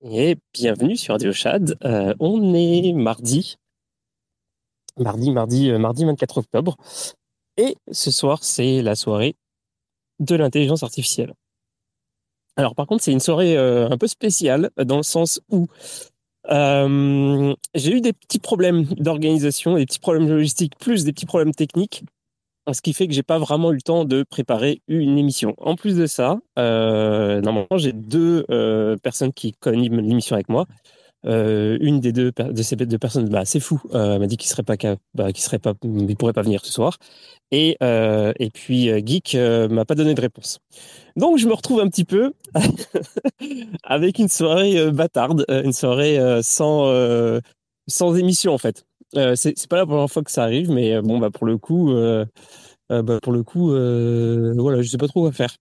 Et bienvenue sur Radio Chad. Euh, on est mardi. Mardi, mardi, euh, mardi 24 octobre. Et ce soir, c'est la soirée de l'intelligence artificielle. Alors par contre, c'est une soirée euh, un peu spéciale dans le sens où j'ai eu des petits problèmes d'organisation, des petits problèmes logistiques, plus des petits problèmes techniques ce qui fait que j'ai pas vraiment eu le temps de préparer une émission. En plus de ça, euh, normalement, j'ai deux euh, personnes qui connaissent l'émission avec moi. Euh, une des deux de ces deux personnes, bah, c'est fou, m'a dit qu'il serait pas, bah, qu'il serait pas, pourrait pas venir ce soir. Et puis Geek m'a pas donné de réponse. Donc je me retrouve un petit peu avec une soirée bâtarde, une soirée sans émission en fait. Euh, c'est pas la première fois que ça arrive, mais euh, bon, bah, pour le coup, euh, bah, pour le coup, voilà, je sais pas trop quoi faire.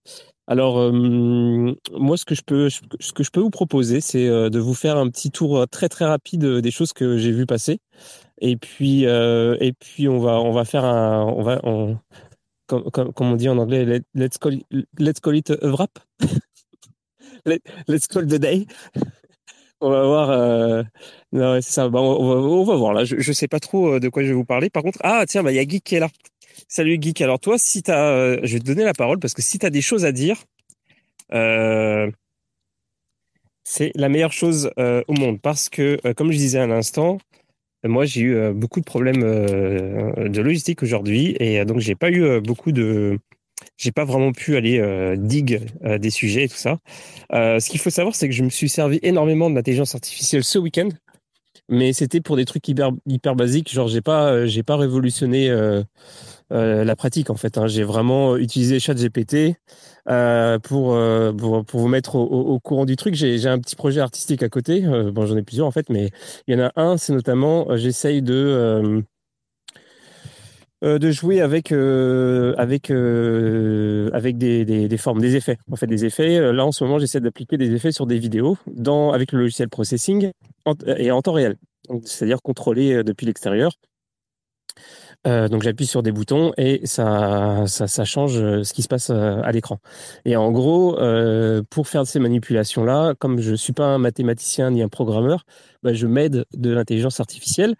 Alors, moi, ce que je peux, ce que je peux vous proposer, c'est de vous faire un petit tour très très rapide des choses que j'ai vu passer. Et puis, et puis, on va, on va faire un, on va, comme, comme, on dit en anglais, let's call, let's call it a wrap. let's call the day. On va voir. Euh... Non, c'est ça. Bah, on, va, voir là. Je, je sais pas trop euh, de quoi je vais vous parler. Par contre, ah tiens, bah il y a Geek qui est là. Salut Geek. Alors toi, si t'as, euh, je vais te donner la parole parce que si t'as des choses à dire, c'est la meilleure chose au monde parce que, comme je disais à l'instant, moi j'ai eu beaucoup de problèmes de logistique aujourd'hui et donc j'ai pas eu beaucoup de j'ai pas vraiment pu aller euh, dig euh, des sujets et tout ça. Euh, ce qu'il faut savoir, c'est que je me suis servi énormément de l'intelligence artificielle ce week-end, mais c'était pour des trucs hyper hyper basiques. Genre, j'ai pas j'ai pas révolutionné la pratique en fait. Hein. J'ai vraiment utilisé ChatGPT pour, pour pour vous mettre au, au, courant du truc. J'ai j'ai un petit projet artistique à côté. bon, j'en ai plusieurs en fait, mais il y en a un, c'est notamment j'essaye de euh, de jouer avec euh, avec euh, avec des, des, formes, des effets. En fait, des effets. Là, en ce moment, j'essaie d'appliquer des effets sur des vidéos dans avec le logiciel processing et en temps réel. C'est-à-dire contrôler depuis l'extérieur. donc j'appuie sur des boutons et ça, ça, ça, change ce qui se passe à l'écran. Et en gros, pour faire ces manipulations-là, comme je suis pas un mathématicien ni un programmeur, bah, je m'aide de l'intelligence artificielle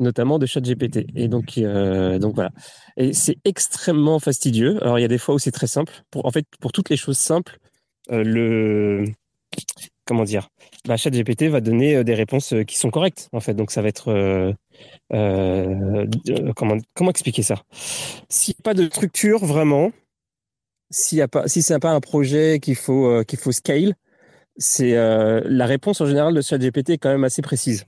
notamment de ChatGPT. Et donc, euh, donc voilà. Et c'est extrêmement fastidieux. Alors, il y a des fois où c'est très simple. Pour, en fait, pour toutes les choses simples, euh, le comment dire, bah, ChatGPT va donner euh, des réponses qui sont correctes. En fait, donc ça va être comment comment expliquer ça? S'il n'y a pas de structure vraiment, s'il y a pas, si c'est pas un projet qu'il faut faut scale, c'est la réponse en général de ChatGPT est quand même assez précise.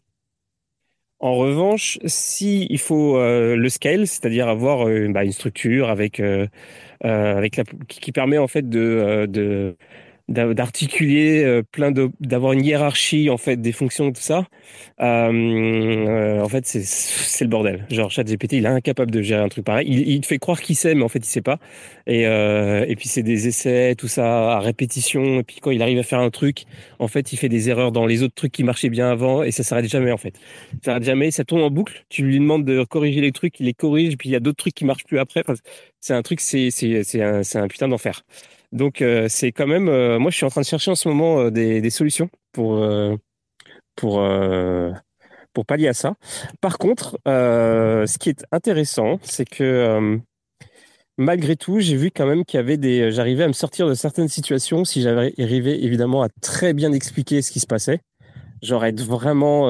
En revanche, si il faut euh, le scale, c'est-à-dire avoir euh, bah, une structure avec euh, avec qui, permet en fait de d'articuler euh, plein de d'avoir une hiérarchie en fait des fonctions tout ça. Euh, en fait c'est c'est le bordel. Genre ChatGPT il est incapable de gérer un truc pareil. Il, il te fait croire qu'il sait mais en fait il sait pas. Et euh, et puis c'est des essais tout ça à répétition. Et puis quand il arrive à faire un truc en fait il fait des erreurs dans les autres trucs qui marchaient bien avant et ça s'arrête jamais en fait. Ça s'arrête jamais. Ça tourne en boucle. Tu lui demandes de corriger les trucs il les corrige. Puis il y a d'autres trucs qui marchent plus après. Enfin, c'est un truc c'est c'est c'est un, c'est un putain d'enfer donc euh, c'est quand même, euh, moi je suis en train de chercher en ce moment euh, des, solutions pour pour pour pallier à ça. Par contre, ce qui est intéressant, c'est que malgré tout, j'ai vu quand même qu'il y avait des, j'arrivais à me sortir de certaines situations si j'avais arrivé évidemment à très bien expliquer ce qui se passait. J'aurais être vraiment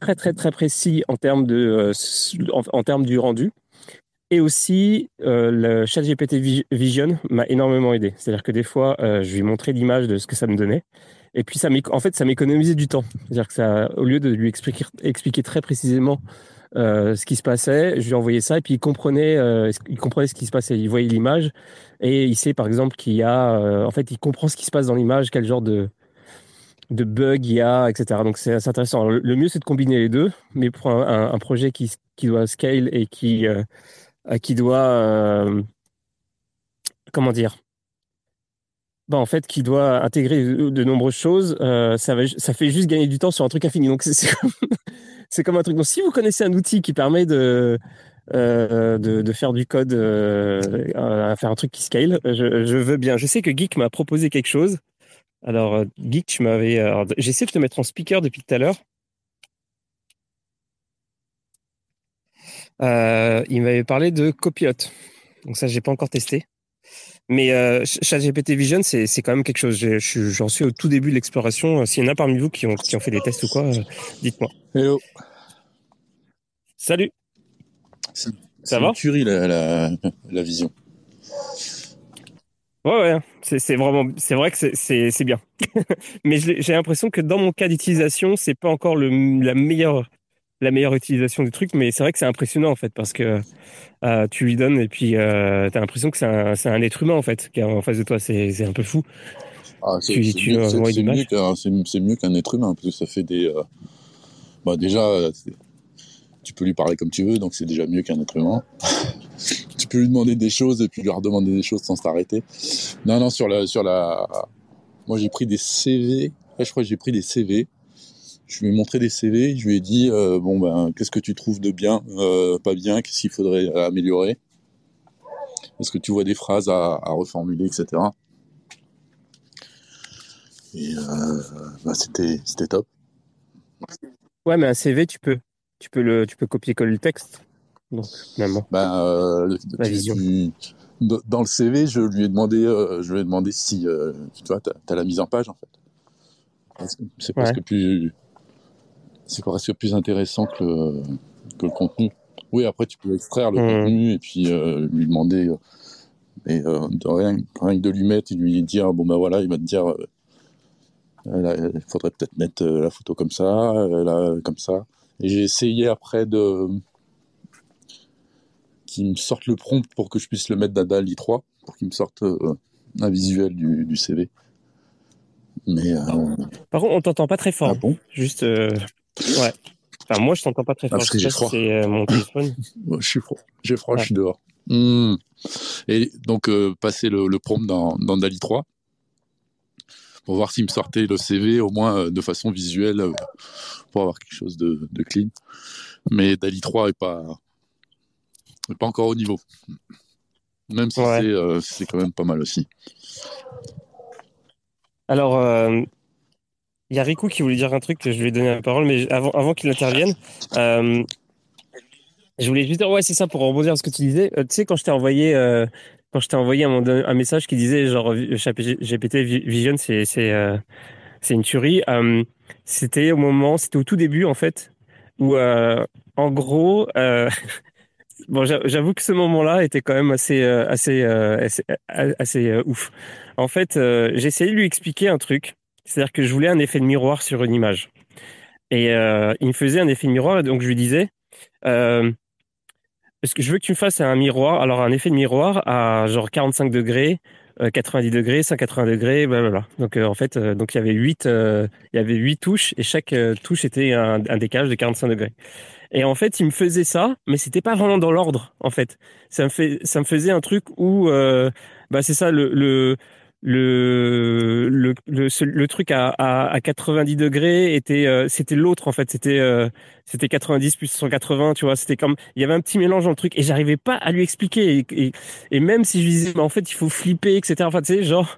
très très très précis en termes de en termes du rendu. Et aussi, euh, le chat GPT Vision m'a énormément aidé. C'est-à-dire que des fois, euh, je lui montrais l'image de ce que ça me donnait. Et puis, ça en fait, ça m'économisait du temps. C'est-à-dire que ça, au lieu de lui expliquer, très précisément euh, ce qui se passait, je lui envoyais ça et puis il comprenait, il comprenait ce qui se passait. Il voyait l'image et il sait, par exemple, qu'il y a, en fait, il comprend ce qui se passe dans l'image, quel genre de, de bug il y a, etc. Donc, c'est intéressant. le, mieux, c'est de combiner les deux. Mais pour un, projet qui, qui doit scale et qui, qui doit euh, comment dire? Bah, en fait qui doit intégrer de nombreuses choses euh, ça fait juste gagner du temps sur un truc infini donc c'est comme, un truc donc si vous connaissez un outil qui permet de euh, de, faire du code, euh, faire un truc qui scale. Je, je, veux bien. Je sais que Geek m'a proposé quelque chose. Alors, Geek, tu m'avais. J'essaie de te mettre en speaker depuis tout à l'heure. Euh, il m'avait parlé de Copilot. Donc ça, j'ai pas encore testé. Mais euh, ChatGPT Vision, c'est quand même quelque chose. J'en suis au tout début de l'exploration. S'il y en a parmi vous qui ont, qui ont fait des tests ou quoi, dites-moi. Hello. Salut. Ça va tuerie la, la, la vision. Ouais, ouais, c'est vraiment, c'est vrai que c'est bien. Mais j'ai l'impression que dans mon cas d'utilisation, c'est pas encore le, la meilleure, la meilleure utilisation du truc, mais c'est vrai que c'est impressionnant en fait parce que euh, tu lui donnes et puis euh, tu as l'impression que c'est un, un, être humain en fait qui est en face de toi. C'est un peu fou. Ah, c'est mieux qu'un être humain parce que ça fait des. Euh, bah déjà, tu peux lui parler comme tu veux, donc c'est déjà mieux qu'un être humain. tu peux lui demander des choses et puis lui redemander des choses sans s'arrêter. Non, non, sur la, sur la, moi j'ai pris des CV. je crois que j'ai pris des CV. Je lui ai montré des CV. Je lui ai dit, euh, bon ben, qu'est-ce que tu trouves de bien, euh, pas bien, qu'est-ce qu'il faudrait améliorer? Est-ce que tu vois des phrases à, reformuler, etc. Et euh, bah, c'était, c'était top. Ouais, mais un CV, tu peux tu peux le, tu peux copier-coller le texte. Donc, finalement. Ben, euh, dans le CV, je lui ai demandé, je lui ai demandé si, tu vois, t'as as la mise en page en fait. C'est presque plus, c'est presque plus intéressant que le, que le contenu. Oui, après tu peux extraire le mmh. contenu et puis lui demander, mais de rien, rien, que de lui mettre et lui dire, bon ben voilà, il va te dire, il faudrait peut-être mettre la photo comme ça, là, comme ça. Et j'ai essayé après de qu'il me sorte le prompt pour que je puisse le mettre dans DALI 3 pour qu'il me sorte euh, un visuel du, CV. Mais euh, par contre, on t'entend pas très fort. Ah bon? Juste euh, ouais. Enfin, moi, je t'entends pas très ah, fort. parce que j'ai froid. C'est mon téléphone. je suis froid. J'ai froid. Je suis dehors. Hmm. Et donc passer le, le, prompt dans, dans DALI 3 pour voir s'il me sortait le CV au moins de façon visuelle pour avoir quelque chose de, clean. Mais Dali 3 est pas, pas encore au niveau. Même si euh, c'est quand même pas mal aussi. Alors, il euh, y a qui voulait dire un truc, je lui ai donné la parole, mais avant, qu'il intervienne, euh, je voulais juste dire, ouais, c'est ça, pour rebondir à ce que tu disais. tu sais, quand je t'ai envoyé, quand je t'ai envoyé un, un, message qui disait, genre, GPT Vision, c'est c'est une tuerie. Euh, c'était au moment, c'était au tout début en fait, où euh, en gros, euh, bon, j'avoue que ce moment-là était quand même assez, assez, assez, assez ouf. En fait, j'ai essayé de lui expliquer un truc, c'est-à-dire que je voulais un effet de miroir sur une image, et il me faisait un effet de miroir, et donc je lui disais. Est-ce que je veux que tu me fasses un miroir, alors un effet de miroir à genre 45 degrés, 90 euh, degrés, 180 degrés, blablabla. Donc euh, en fait, euh, donc il y avait huit, il y avait huit touches et chaque touche était un, un, décalage de 45 degrés. Et en fait, il me faisait ça, mais c'était pas vraiment dans l'ordre. En fait, ça me fait, ça me faisait un truc où, bah c'est ça le, le le le le, le truc à, à, à 90 degrés était euh, c'était l'autre en fait. C'était euh, c'était 90 plus 180 tu vois. C'était comme il y avait un petit mélange dans le truc et j'arrivais pas à lui expliquer. Et, et, même si je lui disais mais en fait il faut flipper etc enfin tu sais genre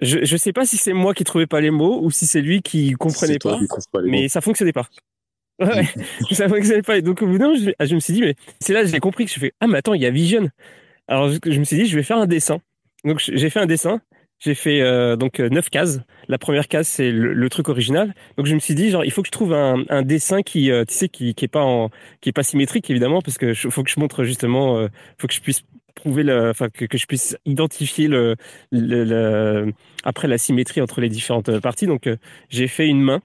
je je sais pas si c'est moi qui trouvais pas les mots ou si c'est lui qui comprenait pas, mais ça fonctionnait pas. Ouais ça fonctionnait pas. Et donc au bout d'un je, je me suis dit mais c'est là j'ai compris que je fais ah mais attends il y a Vision. Alors je, je me suis dit je vais faire un dessin donc j'ai fait un dessin. J'ai fait euh, donc euh, neuf cases. La première case c'est le, truc original. Donc je me suis dit genre il faut que je trouve un, dessin qui euh, tu sais qui, qui est pas qui est pas symétrique évidemment parce que faut que je montre justement euh, faut que je puisse prouver enfin que, je puisse identifier le, après la symétrie entre les différentes parties. Donc j'ai fait une main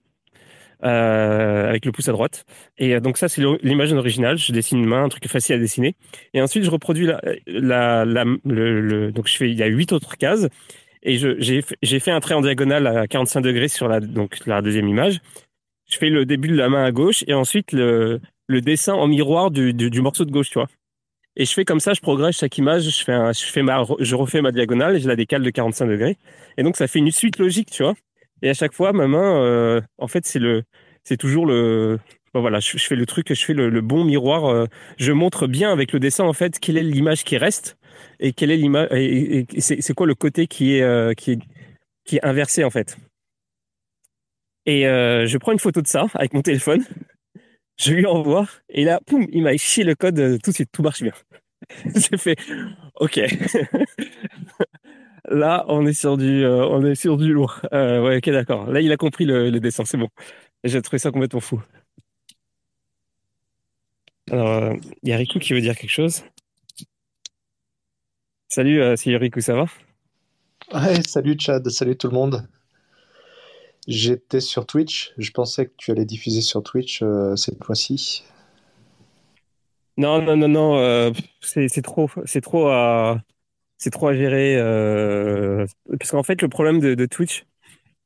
euh, avec le pouce à droite. Et euh, donc ça, c'est l'image originale. Je dessine une main, un truc facile à dessiner. Et ensuite, je reproduis la, la, la le, le, donc je fais, il y a huit autres cases. Et j'ai fait un trait en diagonale à 45 degrés sur la, donc la deuxième image. Je fais le début de la main à gauche et ensuite le, le dessin en miroir du, du, du morceau de gauche, tu vois. Et je fais comme ça, je progresse chaque image, je fais un, je fais ma, je refais ma diagonale et je la décale de 45 degrés. Et donc ça fait une suite logique, tu vois. Et à chaque fois, ma main, euh, en fait, c'est le, c'est toujours le, voilà, je, fais le truc, je fais le, bon miroir. Euh, je montre bien avec le dessin en fait quelle est l'image qui reste et quelle est l'image c'est quoi le côté qui est euh, qui est qui est inversé en fait. Et je prends une photo de ça avec mon téléphone, je lui envoie, et là, poum, il m'a chié le code tout de suite, tout marche bien. J'ai fait, ok. là, on est sur du, euh, on est sur du lourd. ouais, ok, d'accord. Là, il a compris le, le dessin, c'est bon. J'ai trouvé ça complètement fou. Alors, il y a Riku qui veut dire quelque chose. Salut, c'est Riku, ça va? Ouais, salut Chad, salut tout le monde. J'étais sur Twitch. Je pensais que tu allais diffuser sur Twitch euh, cette fois-ci. Non, non, non, non. Euh, c'est trop, c'est trop à, c'est trop à gérer. Euh, parce qu'en fait, le problème de, Twitch,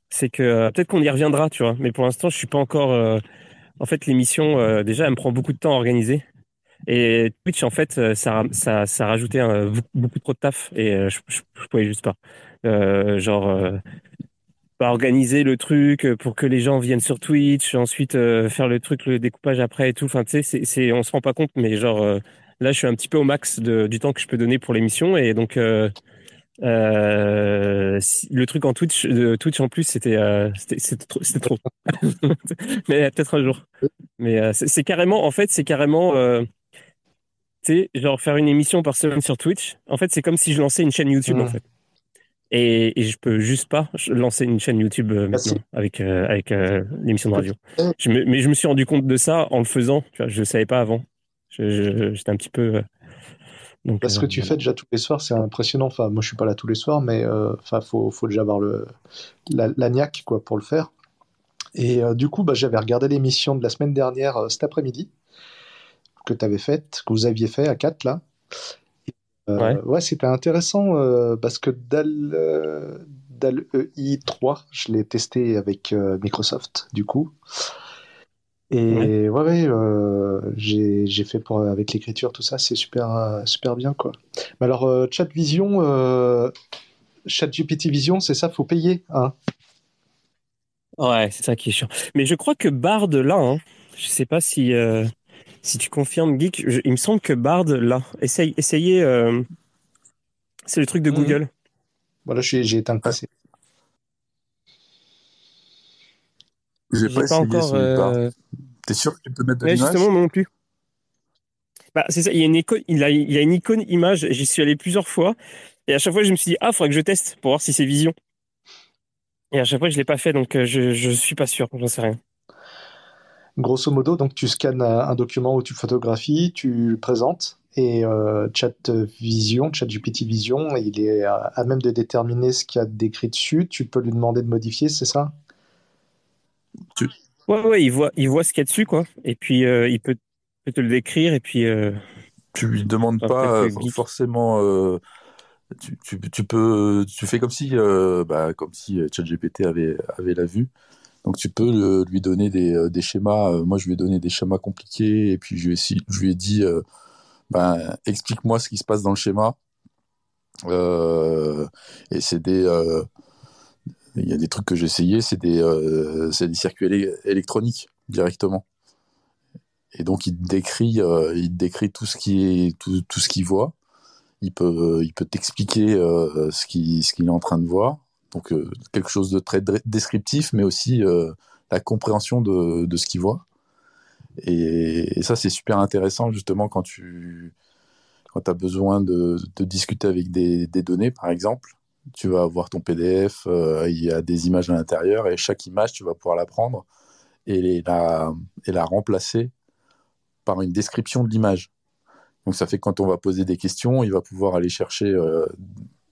c'est que peut-être qu'on y reviendra, tu vois. Mais pour l'instant, je suis pas encore. en fait, l'émission, déjà, elle me prend beaucoup de temps à organiser. Et Twitch, en fait, ça, ça, ça a rajouté beaucoup trop de taf et je, je, pouvais juste pas. genre organiser le truc euh, pour que les gens viennent sur Twitch, ensuite euh, faire le truc, le découpage après et tout. Enfin, tu sais, c'est, on se rend pas compte, mais genre euh, là, je suis un petit peu au max de, du temps que je peux donner pour l'émission et donc le truc en Twitch, de Twitch en plus, c'était, c'était, trop, mais peut-être un jour. Mais c'est, carrément, en fait, c'est carrément. tu sais, genre faire une émission par semaine sur Twitch. En fait, c'est comme si je lançais une chaîne YouTube, en fait. Et, et, je peux juste pas lancer une chaîne YouTube euh, maintenant avec euh, avec euh, l'émission de radio. Je mais je me suis rendu compte de ça en le faisant. Tu vois, je savais pas avant. J'étais un petit peu. donc, Parce que tu fais déjà tous les soirs, c'est impressionnant. Enfin, moi, je suis pas là tous les soirs, mais enfin, faut, faut déjà avoir le la, la niaque quoi pour le faire. Et du coup, bah, j'avais regardé l'émission de la semaine dernière cet après-midi que tu avais faite, que vous aviez fait à 4 là. Euh, ouais, c'était intéressant euh, parce que DAL, euh, DAL EI3, je l'ai testé avec Microsoft du coup. Et ouais, ouais, j'ai fait pour, avec l'écriture, tout ça, c'est super, super bien quoi. Mais alors, Chat Vision, Chat GPT Vision, c'est ça, faut payer. Hein? Ouais, c'est ça qui est chiant. Mais je crois que Bard, là, hein, je sais pas si si tu confirmes, Geek, il me semble que Bard, là, essaye, essayez. Euh, c'est le truc de mhm. Google. Voilà, j'ai éteint le passé. J'ai pas, essayé encore. Euh... T'es sûr que tu peux mettre de l'image? Justement, non plus. Bah, c'est ça. Il y a une icône, il a, il y a une icône image. J'y suis allé plusieurs fois. Et à chaque fois, je me suis dit, ah, faudrait que je teste pour voir si c'est vision. Et à chaque fois, je l'ai pas fait, donc euh, je, je suis pas sûr. J'en sais rien. Grosso modo, donc tu scannes un document où tu photographies, tu le présentes et euh, Chat Vision, Chat GPT Vision, il est à, même de déterminer ce qu'il y a décrit dessus. Tu peux lui demander de modifier, c'est ça? Tu... Ouais, ouais, il voit, il voit ce qu'il y a dessus, quoi. Et puis euh, il peut, te le décrire et puis. Euh... Tu lui demandes pas euh, forcément. Tu, tu, tu, peux, tu fais comme si, bah, comme si ChatGPT avait avait la vue. Donc tu peux lui donner des, des schémas. Moi, je lui ai donné des schémas compliqués et puis je lui ai, je lui ai dit, ben, explique-moi ce qui se passe dans le schéma. et c'est des, il y a des trucs que j'ai essayé, c'est des, c'est des circuits électroniques directement. Et donc il décrit, il décrit tout ce qui tout, ce qu'il voit. Il peut, il peut t'expliquer ce qu'il, ce qu'il est en train de voir. Donc euh, quelque chose de très descriptif, mais aussi euh, la compréhension de, de ce qu'il voit. Et, ça, c'est super intéressant justement quand tu quand as besoin de, de discuter avec des, des, données, par exemple. Tu vas avoir ton PDF, euh, il y a des images à l'intérieur, et chaque image, tu vas pouvoir la prendre et la, et la remplacer par une description de l'image. Donc ça fait que quand on va poser des questions, il va pouvoir aller chercher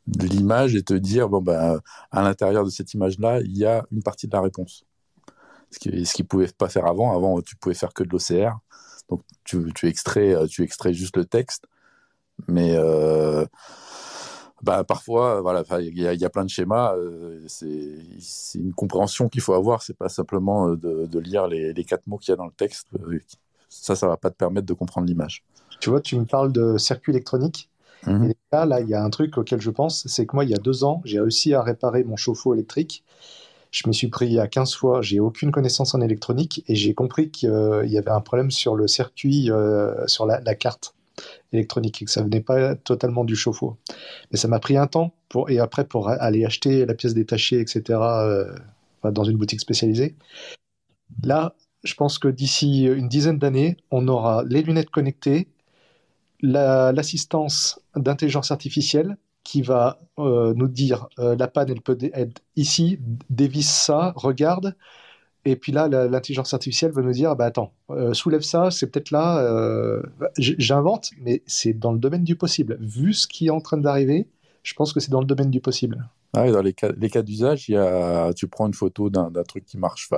de l'image et te dire bon ben à l'intérieur de cette image là il y a une partie de la réponse. Ce qui ce qu'ils pouvaient pas faire avant. Avant tu pouvais faire que de l'OCR donc tu, tu extrais tu extrais juste le texte. Mais euh, bah, parfois voilà il y a, y a, plein de schémas euh, c'est une compréhension qu'il faut avoir c'est pas simplement euh, de, de lire les, les, quatre mots qu'il y a dans le texte ça ça va pas te permettre de comprendre l'image tu vois tu me parles de circuit électronique Mhm. Et là, là, il y a un truc auquel je pense, c'est que moi, il y a deux ans, j'ai réussi à réparer mon chauffe-eau électrique. Je me suis pris à 15 fois, j'ai aucune connaissance en électronique et j'ai compris qu'il y avait un problème sur le circuit, euh, sur la, carte. Électronique et que ça venait pas totalement du chauffe-eau. Mais ça m'a pris un temps pour, et après pour aller acheter la pièce détachée, etc., euh, dans une boutique spécialisée. Là, je pense que d'ici une dizaine d'années, on aura les lunettes connectées, l'assistance d'intelligence artificielle qui va euh, nous dire euh, la panne, elle peut être ici, dévisse ça, regarde. Et puis là, l'intelligence artificielle va nous dire ah bah attends, euh, soulève ça, c'est peut-être là. J'invente, mais c'est dans le domaine du possible. Vu ce qui est en train d'arriver, je pense que c'est dans le domaine du possible. Ah dans les cas, d'usage, tu prends une photo d'un truc qui marche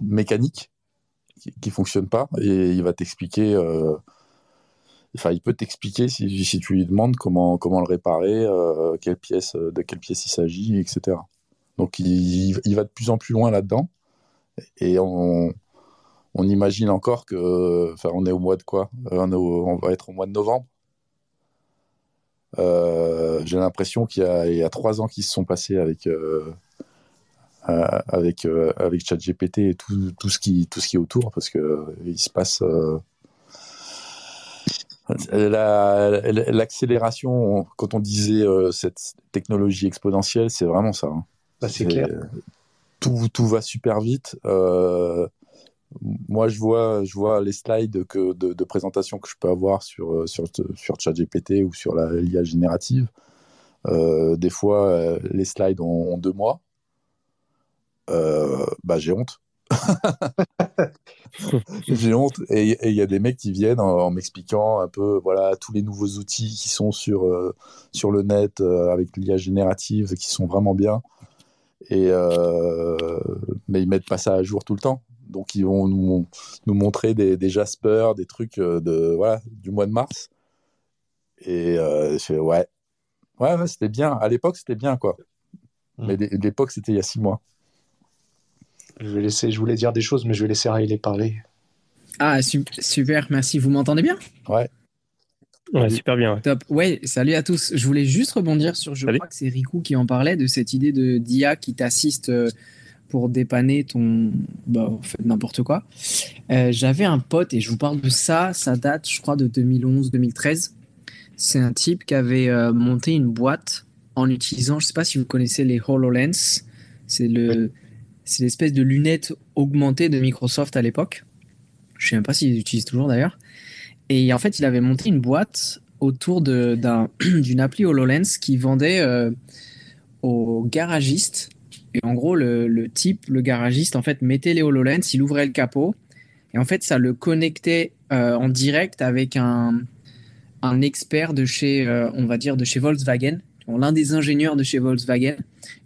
mécanique, qui, ne fonctionne pas, et il va t'expliquer Enfin, il peut t'expliquer si, tu lui demandes comment, comment le réparer, euh, quelle pièce, euh, de quelle pièce il s'agit, etc. Donc il, va de plus en plus loin là-dedans. Et on, on, imagine encore que. Enfin, on est au mois de quoi? Euh, on, on, va être au mois de novembre. J'ai l'impression qu'il y, y, a trois ans qui se sont passés avec. avec avec ChatGPT et tout, tout, ce qui tout ce qui est autour parce que il se passe L'accélération, quand on disait euh, cette technologie exponentielle, c'est vraiment ça. Hein. Bah, c'est clair. Tout, tout, va super vite. Euh, moi, je vois, je vois les slides que, de, présentation que je peux avoir sur, euh, sur, sur ChatGPT ou sur l'IA générative. des fois, les slides ont, deux mois. bah, j'ai honte. J'ai honte. Et il y a des mecs qui viennent en, m'expliquant un peu voilà tous les nouveaux outils qui sont sur, euh, sur le net euh, avec l'IA générative qui sont vraiment bien. Et, euh, mais ils mettent pas ça à jour tout le temps. Donc ils vont nous, nous montrer des, des Jasper, des trucs de, voilà, du mois de mars. Et je fais ouais. Ouais, c'était bien. À l'époque, c'était bien, quoi. Mmh. Mais l'époque, c'était il y a six mois. Je vais laisser, je voulais dire des choses, mais je vais laisser Riley parler. Ah, super, merci. Vous m'entendez bien? Ouais. Ouais, super bien. Top. Ouais, salut à tous. Je voulais juste rebondir sur, je crois que c'est Riku qui en parlait, de cette idée de d'IA qui t'assiste euh, pour dépanner ton. Bah, n'importe quoi. Euh, j'avais un pote, et je vous parle de ça, ça date, je crois, de 2011-2013. C'est un type qui avait euh, monté une boîte en utilisant, je sais pas si vous connaissez les HoloLens. C'est le. C'est l'espèce de lunettes augmentées de Microsoft à l'époque. Je sais même pas s'ils utilisent toujours d'ailleurs. Et en fait, il avait monté une boîte autour d'une appli HoloLens qui vendait euh, aux garagistes. Et en gros, le, type, le garagiste, en fait, mettait les HoloLens, il ouvrait le capot. Et en fait, ça le connectait euh, en direct avec un, un expert de chez, euh, on va dire, de chez Volkswagen l'un des ingénieurs de chez Volkswagen.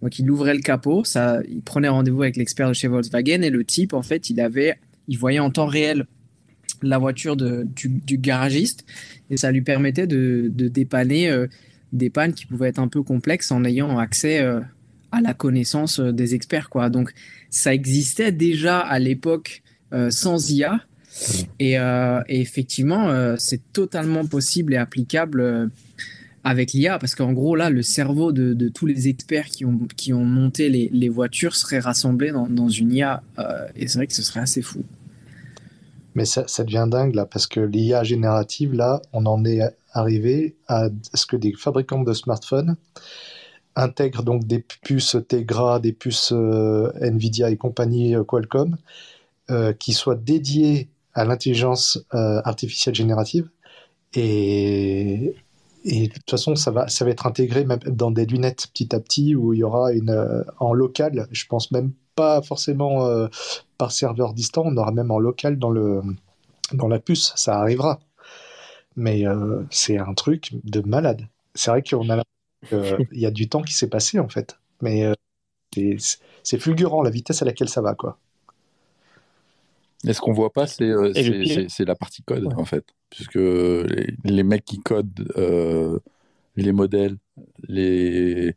Donc, il ouvrait le capot, ça, il prenait rendez-vous avec l'expert de chez Volkswagen et le type, en fait, il avait, il voyait en temps réel la voiture de, du, garagiste et ça lui permettait de, de dépanner euh, des pannes qui pouvaient être un peu complexes en ayant accès euh, à la connaissance euh, des experts, quoi. Donc, ça existait déjà à l'époque sans IA. Et, et effectivement, c'est totalement possible et applicable avec l'IA, parce qu'en gros, là, le cerveau de, tous les experts qui ont, qui ont monté les, voitures serait rassemblé dans, une IA, et c'est vrai que ce serait assez fou. Mais ça, devient dingue, là, parce que l'IA générative, là, on en est arrivé à ce que des fabricants de smartphones intègrent donc des puces Tegra, des puces euh, Nvidia et compagnie euh, Qualcomm, qui soient dédiées à l'intelligence artificielle générative, et de toute façon, ça va, ça va être intégré même dans des lunettes petit à petit où il y aura une euh, en local. Je pense même pas forcément euh, par serveur distant. On aura même en local dans le dans la puce. Ça arrivera. Mais euh, c'est un truc de malade. C'est vrai qu'on a il y a du temps qui s'est passé en fait. Mais c'est fulgurant la vitesse à laquelle ça va quoi. Et ce qu'on voit pas, c'est la partie code en fait puisque les, mecs qui codent euh, les modèles, les,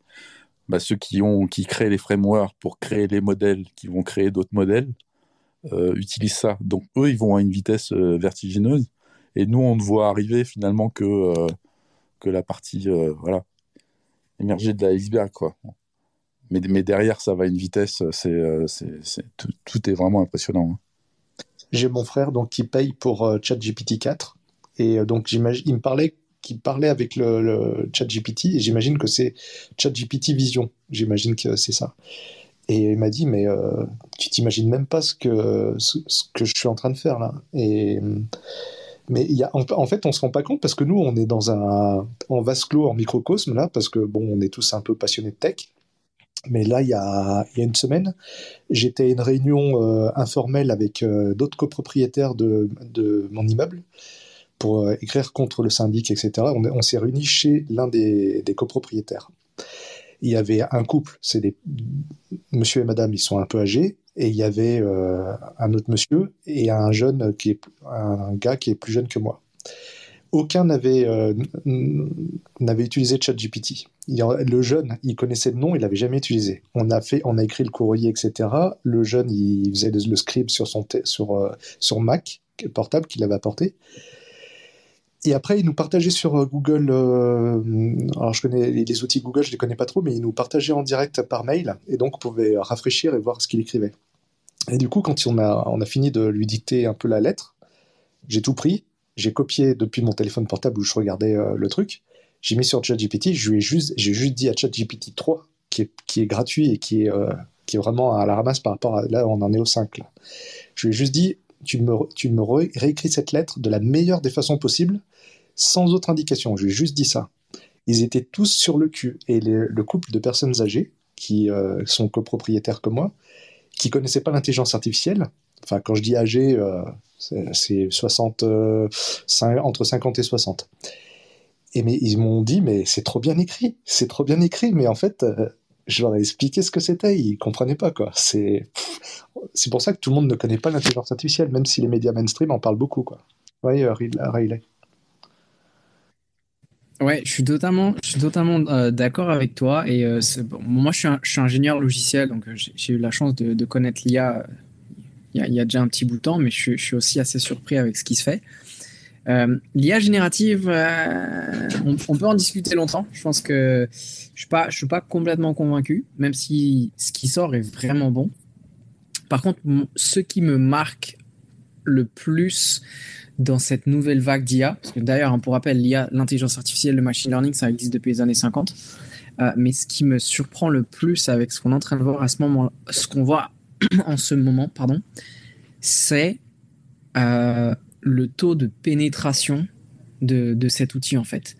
bah, ceux qui, ont, qui créent les frameworks pour créer les modèles, qui vont créer d'autres modèles, euh, utilisent ça. Donc eux, ils vont à une vitesse euh, vertigineuse, et nous, on ne voit arriver finalement que, que la partie voilà, émergée de l'iceberg. Quoi. Mais, mais derrière, ça va à une vitesse, c'est, tout, tout, est vraiment impressionnant. Hein. J'ai mon frère donc, qui paye pour ChatGPT 4 Et donc, j'imagine, il me parlait parlait avec le, le chat GPT, et j'imagine que c'est chat GPT Vision. J'imagine que c'est ça. Et il m'a dit, mais tu t'imagines même pas ce que, ce, que je suis en train de faire là. Et, mais y a, en, fait, on se rend pas compte parce que nous, on est dans un, en vase clos, en microcosme là, parce que bon, on est tous un peu passionnés de tech. Mais là, il y a, y a une semaine, j'étais à une réunion euh, informelle avec euh, d'autres copropriétaires de, de, mon immeuble pour euh, écrire contre le syndic, etc. On, on s'est réunis chez l'un des, des, copropriétaires. Il y avait un couple, c'est des monsieur et madame, ils sont un peu âgés, et il y avait un autre monsieur et un jeune qui est un gars qui est plus jeune que moi aucun n'avait euh, n'avait utilisé ChatGPT. Le jeune, il connaissait le nom, il l'avait jamais utilisé. On a fait, on a écrit le courrier, etc. Le jeune, il faisait le, script sur son sur euh, sur Mac portable qu'il avait apporté. Et après, il nous partageait sur euh, Google. alors, je connais les, outils Google, je les connais pas trop, mais il nous partageait en direct par mail, et donc on pouvait rafraîchir et voir ce qu'il écrivait. Et du coup, quand on a on a fini de lui dicter un peu la lettre, j'ai tout pris j'ai copié depuis mon téléphone portable où je regardais euh, le truc, j'ai mis sur ChatGPT, je juste, j'ai juste dit à ChatGPT 3, qui est, qui est gratuit et qui est, euh, qui est vraiment à la ramasse par rapport à là, on en est au 5. Là. Je lui ai juste dit, tu me, tu me réécris cette lettre de la meilleure des façons possibles, sans autre indication. Je lui ai juste dit ça. Ils étaient tous sur le cul. Et le couple de personnes âgées, qui euh, sont copropriétaires comme moi, qui connaissaient pas l'intelligence artificielle, Enfin, quand je dis âgé, euh, c'est 60, euh, entre 50 et 60. Et mais ils m'ont dit, mais c'est trop bien écrit, c'est trop bien écrit, mais en fait, je leur ai expliqué ce que c'était, ils comprenaient pas quoi. C'est c'est pour ça que tout le monde ne connaît pas l'intelligence artificielle, même si les médias mainstream en parlent beaucoup quoi. Oui, Riley. Ouais, je suis totalement, je suis totalement d'accord avec toi. Et moi, je suis, ingénieur logiciel, donc j'ai eu la chance de connaître l'IA il y, a déjà un petit bout de temps, mais je, suis aussi assez surpris avec ce qui se fait. Euh, L'IA générative, euh, on, peut en discuter longtemps. Je pense que je suis pas, suis pas complètement convaincu, même si ce qui sort est vraiment bon. Par contre, ce qui me marque le plus dans cette nouvelle vague d'IA, parce que d'ailleurs, hein, pour rappel, l'IA, l'intelligence artificielle, le machine learning, ça existe depuis les années 50. Euh, mais ce qui me surprend le plus avec ce qu'on est en train de voir à ce moment, ce qu'on voit en ce moment, pardon, c'est le taux de pénétration de, cet outil en fait.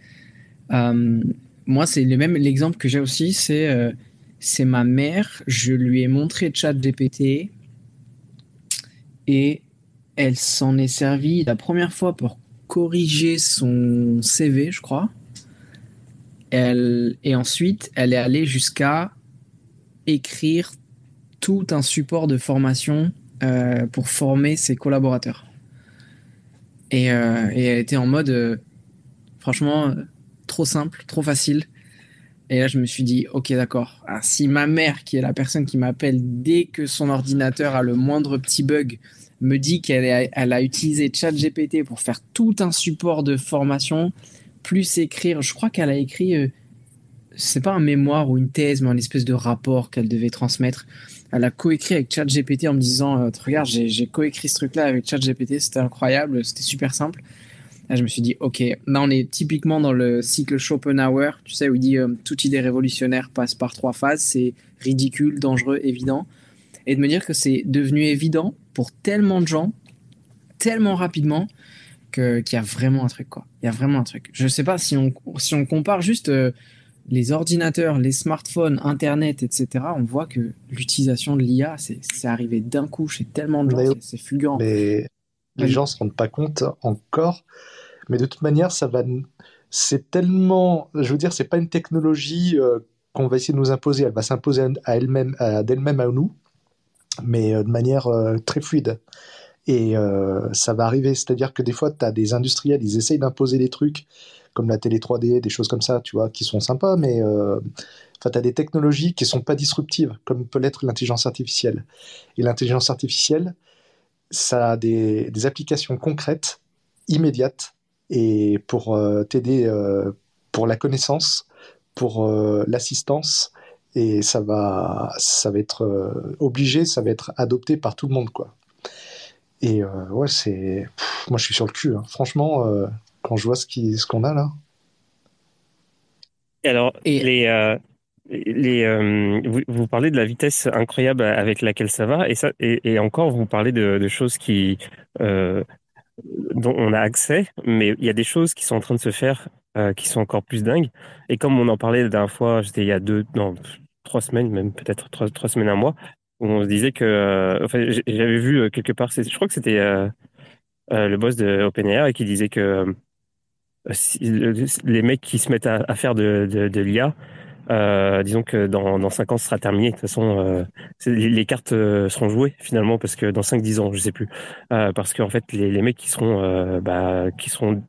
Euh, moi, c'est le même l'exemple que j'ai aussi, c'est euh, c'est ma mère. Je lui ai montré ChatGPT et elle s'en est servie la première fois pour corriger son CV, je crois. Elle, et ensuite, elle est allée jusqu'à écrire tout un support de formation euh, pour former ses collaborateurs. Et, euh, elle était en mode, euh, franchement, trop simple, trop facile. Et là, je me suis dit, ok, d'accord. Ah, si ma mère, qui est la personne qui m'appelle dès que son ordinateur a le moindre petit bug, me dit qu'elle a, utilisé ChatGPT pour faire tout un support de formation, plus écrire, je crois qu'elle a écrit, c'est pas un mémoire ou une thèse, mais un espèce de rapport qu'elle devait transmettre elle a coécrit avec ChatGPT en me disant euh, Regarde, j'ai coécrit ce truc-là avec ChatGPT, c'était incroyable, c'était super simple. Je me suis dit Ok, là, on est typiquement dans le cycle Schopenhauer, tu sais, où il dit euh, Toute idée révolutionnaire passe par trois phases c'est ridicule, dangereux, évident. Et de me dire que c'est devenu évident pour tellement de gens, tellement rapidement, qu'il y a vraiment un truc, quoi. Il y a vraiment un truc. Je sais pas si on, si on compare juste. Euh, les ordinateurs, les smartphones, Internet, etc., on voit que l'utilisation de l'IA, c'est arrivé d'un coup chez tellement de gens, c'est fulgurant. Mais les gens se rendent pas compte encore. Mais de toute manière, ça va. C'est tellement. Je veux dire, c'est pas une technologie euh, qu'on va essayer de nous imposer. Elle va s'imposer à elle-même, d'elle-même à nous, mais euh, de manière euh, très fluide. Et ça va arriver. C'est-à-dire que des fois, tu as des industriels, ils essayent d'imposer des trucs comme la télé 3D, des choses comme ça, tu vois, qui sont sympas, mais euh, tu as des technologies qui sont pas disruptives, comme peut l'être l'intelligence artificielle. Et l'intelligence artificielle, ça a des, applications concrètes, immédiates, et pour euh, t'aider euh, pour la connaissance, pour l'assistance, et ça va, ça va être obligé, ça va être adopté par tout le monde, quoi. Et ouais, c'est. Moi, je suis sur le cul. Hein. Franchement, quand je vois ce qu'on ce qu'on a là. alors, et... les, les, vous, vous, parlez de la vitesse incroyable avec laquelle ça va, et, ça, et, encore, vous parlez de, de choses qui, dont on a accès, mais il y a des choses qui sont en train de se faire euh, qui sont encore plus dingues. Et comme on en parlait la dernière fois, j'étais il y a deux, non, trois semaines, même peut-être trois, trois, semaines, un mois, où on se disait que, euh, enfin, j'avais vu euh, quelque part, je crois que c'était le boss de OpenAI qui disait que les mecs qui se mettent à, faire de, l'IA, euh, disons que dans, dans 5 ans, ce sera terminé. De toute façon, euh, les, cartes euh, seront jouées finalement parce que dans 5-10 ans, je sais plus. Parce qu'en fait, les, mecs qui seront, bah, qui seront,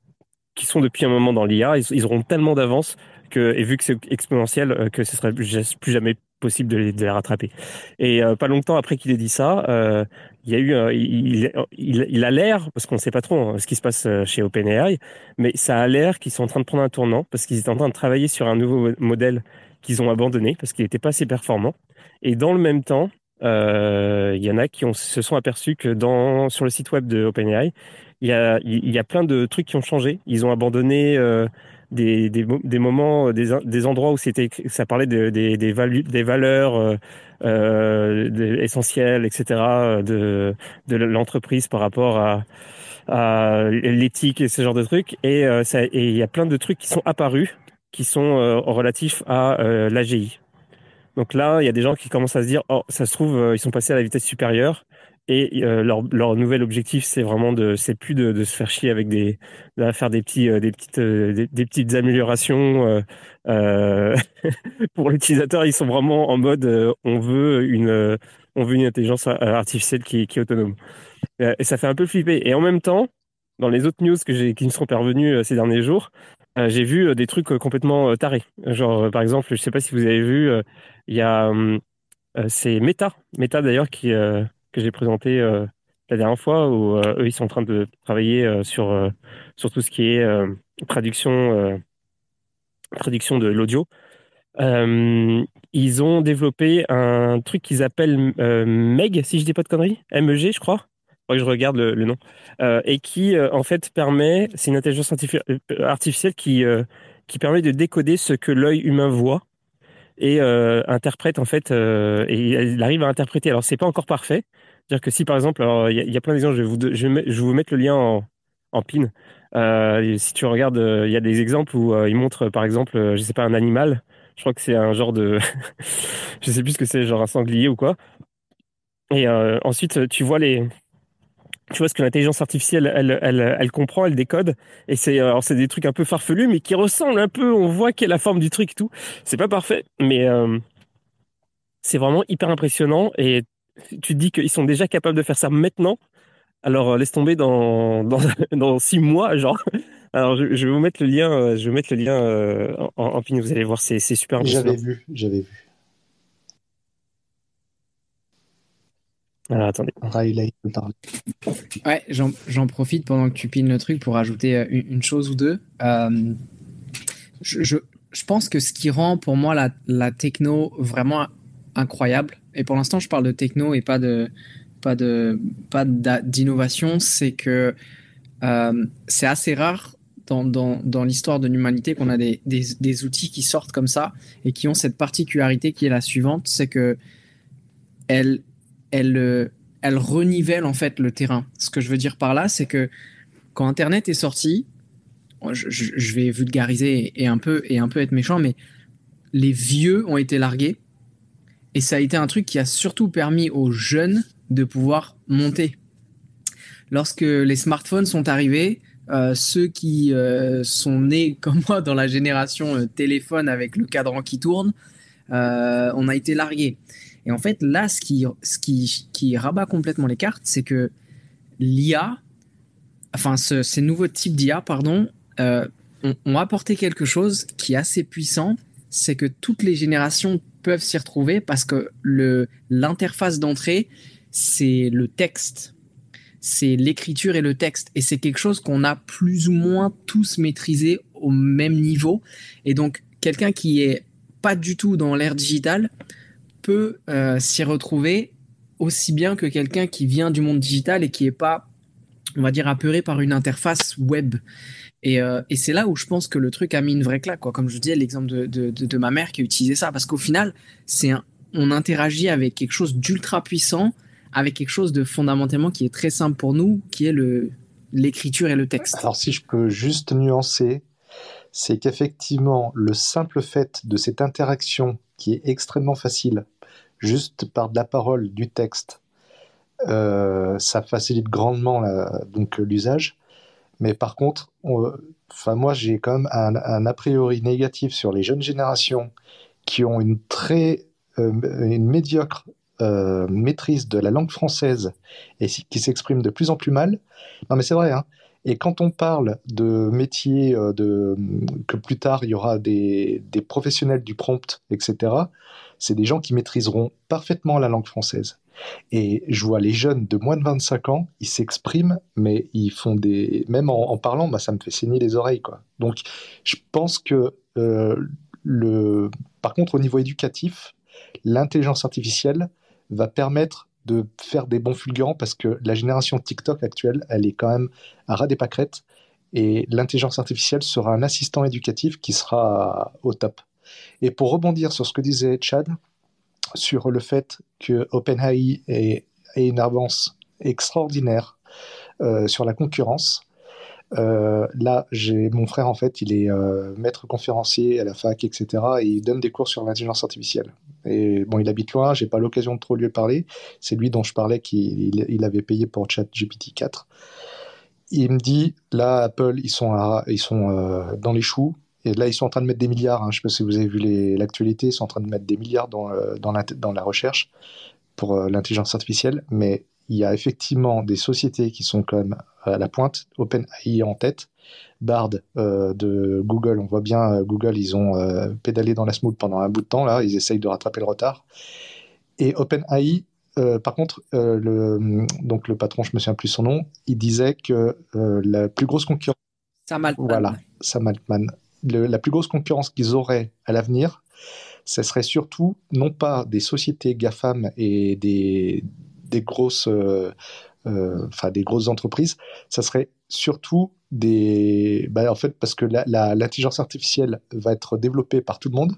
qui sont depuis un moment dans l'IA, ils, auront tellement d'avance que, et vu que c'est exponentiel, que ce serait plus, plus jamais possible de les rattraper. Et pas longtemps après qu'il ait dit ça, il y a eu, il, il, il, a l'air, parce qu'on ne sait pas trop hein, ce qui se passe chez OpenAI, mais ça a l'air qu'ils sont en train de prendre un tournant parce qu'ils étaient en train de travailler sur un nouveau modèle qu'ils ont abandonné parce qu'il n'était pas assez performant. Et dans le même temps, euh, il y en a qui ont, se sont aperçus que dans, sur le site web de OpenAI, il y a, il y a plein de trucs qui ont changé. Ils ont abandonné euh, des, des, moments, des, des endroits où c'était, ça parlait de, des, des, des valeurs euh, euh essentielles, etc., de, de l'entreprise par rapport à, à l'éthique et ce genre de trucs. Et, euh, ça, et il y a plein de trucs qui sont apparus qui sont euh, relatifs à euh, l'AGI. Donc là, il y a des gens qui commencent à se dire, oh, ça se trouve, euh, ils sont passés à la vitesse supérieure et leur, leur nouvel objectif, c'est vraiment de, c'est plus de, se faire chier avec des, de faire des petits, des petites, des, petites améliorations euh, pour l'utilisateur. Ils sont vraiment en mode, on veut une, on veut une intelligence artificielle qui, qui est autonome. Et ça fait un peu flipper. Et en même temps, dans les autres news que j'ai, qui me sont parvenues ces derniers jours, euh, j'ai vu euh, des trucs euh, complètement tarés. Genre, par exemple, je sais pas si vous avez vu, il y a c'est Meta, Meta d'ailleurs qui que j'ai présenté la dernière fois où eux ils sont en train de travailler sur sur tout ce qui est traduction traduction de l'audio. ils ont développé un truc qu'ils appellent MEG, si je dis pas de conneries, MEG, je crois. Que je regarde le, nom, euh, et qui euh, en fait permet, c'est une intelligence euh, artificielle qui qui permet de décoder ce que l'œil humain voit et interprète en fait, et il arrive à interpréter. Alors c'est pas encore parfait, c'est-à-dire que si par exemple, il y, a plein d'exemples, je vais vous je vais, je vais vous mettre le lien en, en pin. si tu regardes, il y a des exemples où il montre par exemple, je sais pas un animal. Je crois que c'est un genre de, je sais plus ce que c'est, genre un sanglier ou quoi. Et ensuite, tu vois les, tu vois ce que l'intelligence artificielle elle, elle, elle, comprend, elle décode et c'est alors c'est des trucs un peu farfelus mais qui ressemblent un peu, on voit quelle est la forme du truc et tout. C'est pas parfait mais euh, c'est vraiment hyper impressionnant et tu te dis qu'ils sont déjà capables de faire ça maintenant. Alors euh, laisse tomber dans dans, dans six mois genre. Alors je, je, vais vous mettre le lien, euh, je vais mettre le lien en, en, pin, vous allez voir c'est c'est super impressionnant. J'avais vu, j'avais vu. Alors, attendez. Ouais, j'en profite pendant que tu pines le truc pour ajouter euh, une, chose ou deux. Euh, je, je, je, pense que ce qui rend pour moi la, la techno vraiment incroyable, et pour l'instant je parle de techno et pas de pas de pas d'innovation, c'est que euh, c'est assez rare dans, dans, dans l'histoire de l'humanité qu'on a des, des, des, outils qui sortent comme ça et qui ont cette particularité qui est la suivante, c'est que elles elle, euh, elle renivelle en fait le terrain. Ce que je veux dire par là, c'est que quand Internet est sorti, je, vais vulgariser et un peu et un peu être méchant, mais les vieux ont été largués et ça a été un truc qui a surtout permis aux jeunes de pouvoir monter. Lorsque les smartphones sont arrivés, euh, ceux qui euh, sont nés comme moi dans la génération téléphone avec le cadran qui tourne, on a été largués. Et en fait, là, ce qui, ce qui, qui rabat complètement les cartes, c'est que l'IA, enfin, ce, ces nouveaux types d'IA, pardon, euh, ont, apporté quelque chose qui est assez puissant, c'est que toutes les générations peuvent s'y retrouver parce que l'interface d'entrée, c'est le texte. C'est l'écriture et le texte. Et c'est quelque chose qu'on a plus ou moins tous maîtrisé au même niveau. Et donc, quelqu'un qui est pas du tout dans l'ère digitale peut euh, s'y retrouver aussi bien que quelqu'un qui vient du monde digital et qui est pas, on va dire, apeuré par une interface web. Et, euh, et c'est là où je pense que le truc a mis une vraie claque, quoi. Comme je disais, l'exemple de, ma mère qui a utilisé ça, parce qu'au final, c'est on interagit avec quelque chose d'ultra puissant, avec quelque chose de fondamentalement qui est très simple pour nous, qui est l'écriture et le texte. Alors si je peux juste nuancer, c'est qu'effectivement, le simple fait de cette interaction qui est extrêmement facile, juste par de la parole, du texte, euh, ça facilite grandement donc l'usage. Mais par contre, enfin moi j'ai quand même un, a priori négatif sur les jeunes générations qui ont une très euh, une médiocre euh, maîtrise de la langue française et qui s'expriment de plus en plus mal. Non mais c'est vrai. Hein. Et quand on parle de métiers de que plus tard il y aura des, des professionnels du prompt, etc. C'est des gens qui maîtriseront parfaitement la langue française. Et je vois les jeunes de moins de 25 ans, ils s'expriment, mais ils font des. Même en, parlant, bah, ça me fait saigner les oreilles. Quoi. Donc, je pense que, euh, le... par contre, au niveau éducatif, l'intelligence artificielle va permettre de faire des bons fulgurants parce que la génération TikTok actuelle, elle est quand même à ras des pâquerettes et l'intelligence artificielle sera un assistant éducatif qui sera au top. Et pour rebondir sur ce que disait Chad, sur le fait que OpenAI ait, une avance extraordinaire euh, sur la concurrence. Euh, là, j'ai mon frère en fait, il est euh, maître conférencier à la fac, etc. Et il donne des cours sur l'intelligence artificielle. Et bon, il habite loin, j'ai pas l'occasion de trop lui parler. C'est lui dont je parlais qu'il il, avait payé pour ChatGPT 4. Il me dit, là, Apple, ils sont, ils sont dans les choux. Et là, ils sont en train de mettre des milliards. Hein. Je ne sais pas si vous avez vu l'actualité. Ils sont en train de mettre des milliards dans, euh, dans, la, dans la, recherche pour euh, l'intelligence artificielle. Mais il y a effectivement des sociétés qui sont quand même à la pointe. OpenAI en tête. Bard euh, de Google, on voit bien Google, ils ont pédalé dans la smooth pendant un bout de temps. Là, ils essayent de rattraper le retard. Et OpenAI, par contre, le, donc le patron, je me souviens plus son nom, il disait que la plus grosse concurrence. Sam Altman. Voilà, Sam Altman la plus grosse concurrence qu'ils auraient à l'avenir, ce serait surtout non pas des sociétés GAFAM et des, grosses, euh, euh, des grosses entreprises, ça serait surtout des, bah, en fait parce que l'intelligence artificielle va être développée par tout le monde.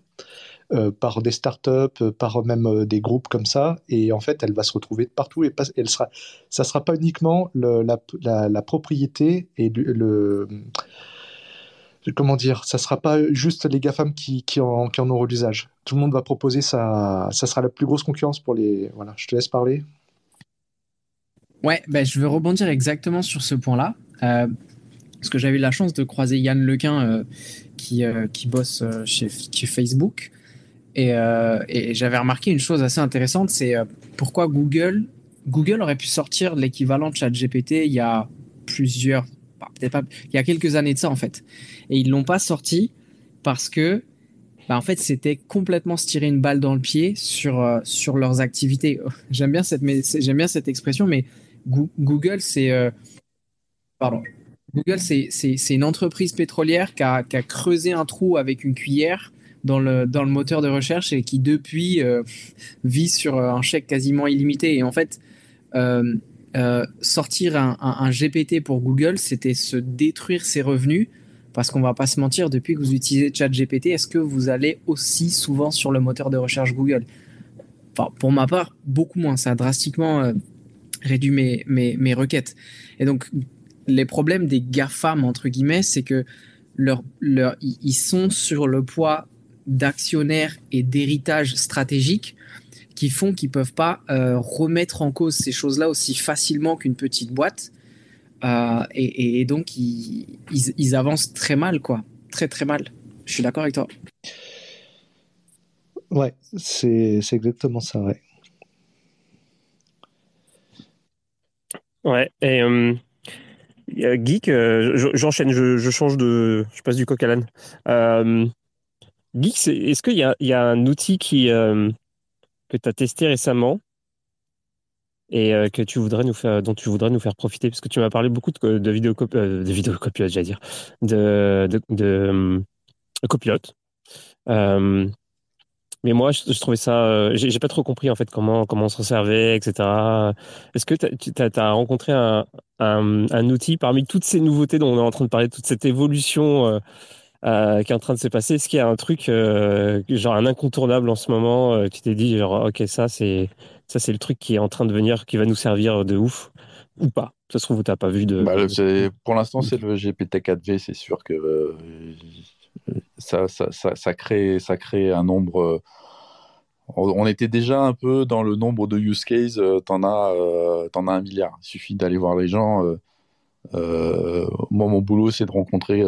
Euh, par des startups, par même des groupes comme ça, et en fait, elle va se retrouver partout et elle sera, ça sera pas uniquement la, propriété et le, comment dire, ça sera pas juste les GAFAM qui, qui, en, qui auront l'usage. Tout le monde va proposer ça. Ça sera la plus grosse concurrence pour les. Voilà, je te laisse parler. Ouais, ben, je veux rebondir exactement sur ce point-là. Euh, parce que j'avais eu la chance de croiser Yann Lequin euh, qui, euh, qui bosse chez, chez, Facebook. Et, et j'avais remarqué une chose assez intéressante c'est pourquoi Google, Google aurait pu sortir l'équivalent de ChatGPT il y a plusieurs peut-être pas, il y a quelques années de ça en fait. Et ils l'ont pas sorti parce que, bah, en fait, c'était complètement se tirer une balle dans le pied sur euh, sur leurs activités. J'aime bien cette, j'aime bien cette expression, mais Google, c'est, euh, pardon, Google, c'est, une entreprise pétrolière qui a, qui a, creusé un trou avec une cuillère dans le, dans le moteur de recherche et qui depuis euh, vit sur un chèque quasiment illimité. Et en fait, euh, sortir un, GPT pour Google, c'était se détruire ses revenus. Parce qu'on va pas se mentir, depuis que vous utilisez ChatGPT, est-ce que vous allez aussi souvent sur le moteur de recherche Google? Enfin, pour ma part, beaucoup moins. Ça a drastiquement euh, réduit mes, mes, requêtes. Et donc, les problèmes des GAFAM, entre guillemets, c'est que leur, leur, ils sont sur le poids d'actionnaires et d'héritage stratégique qui font qu'ils peuvent pas euh, remettre en cause ces choses-là aussi facilement qu'une petite boîte. Euh, et, donc, ils, ils, avancent très mal, quoi. Très, très mal. Je suis d'accord avec toi. Ouais, c'est exactement ça, ouais. Ouais, et euh, Geek, j'enchaîne, je, change de. Je passe du coq à l'âne. Geek, est-ce qu'il y a, y a, un outil qui que tu as testé récemment et euh, que tu voudrais nous faire, dont tu voudrais nous faire profiter, parce que tu m'as parlé beaucoup de, de vidéo euh, j'allais dire, de, de, de, copilote. Euh, mais moi, je, trouvais ça. Euh, j'ai pas trop compris en fait comment comment on s'en servait, etc. Est-ce que tu as, rencontré un, un, outil parmi toutes ces nouveautés dont on est en train de parler, toute cette évolution euh, euh, qui est en train de se passer Est-ce qu'il y a un truc genre un incontournable en ce moment Tu t'es dit genre ok ça c'est ça c'est le truc qui est en train de venir, qui va nous servir de ouf ou pas? Ça se trouve, tu n'as pas vu de. Bah, pour l'instant, c'est le GPT-4V. C'est sûr que ça, ça, ça, crée, ça crée un nombre. Euh, on était déjà un peu dans le nombre de use cases, euh, t'en as, euh, en as un milliard. Il suffit d'aller voir les gens. moi, mon boulot, c'est de rencontrer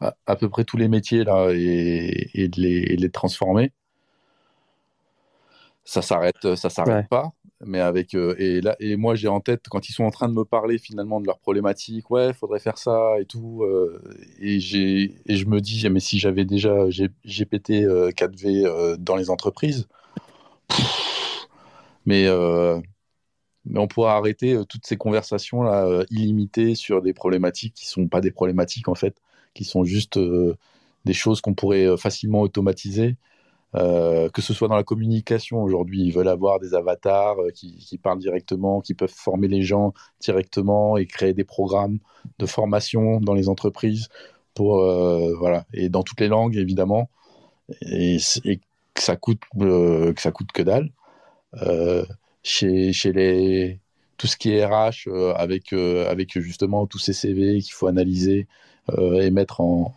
à, peu près tous les métiers là et, et, de, les, et de les transformer. Ça s'arrête ça s'arrête pas mais avec euh, et là et moi j'ai en tête quand ils sont en train de me parler finalement de leurs problématiques ouais faudrait faire ça et tout euh, et j'ai et je me dis mais si j'avais déjà GPT 4V euh, dans les entreprises mais mais on pourrait arrêter toutes ces conversations là illimitées sur des problématiques qui sont pas des problématiques en fait qui sont juste des choses qu'on pourrait facilement automatiser. Euh, que ce soit dans la communication aujourd'hui, ils veulent avoir des avatars euh, qui, parlent directement, qui peuvent former les gens directement et créer des programmes de formation dans les entreprises pour euh, voilà. Et dans toutes les langues évidemment. Et, que ça coûte que ça coûte que dalle. Chez, chez les tout ce qui est RH avec avec justement tous ces CV qu'il faut analyser et mettre en,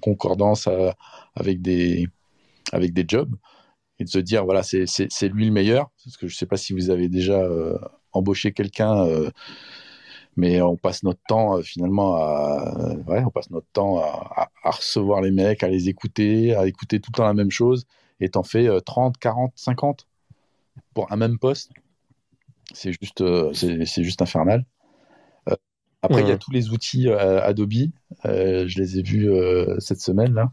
concordance avec des avec des jobs et de se dire voilà c'est lui le meilleur. Parce que je sais pas si vous avez déjà euh, embauché quelqu'un euh, mais on passe notre temps euh, finalement à on passe notre temps à, recevoir les mecs à les écouter à écouter tout le temps la même chose et t'en fais 30 40 50 pour un même poste. C'est juste c'est juste infernal après il y a tous les outils Adobe je les ai vus cette semaine là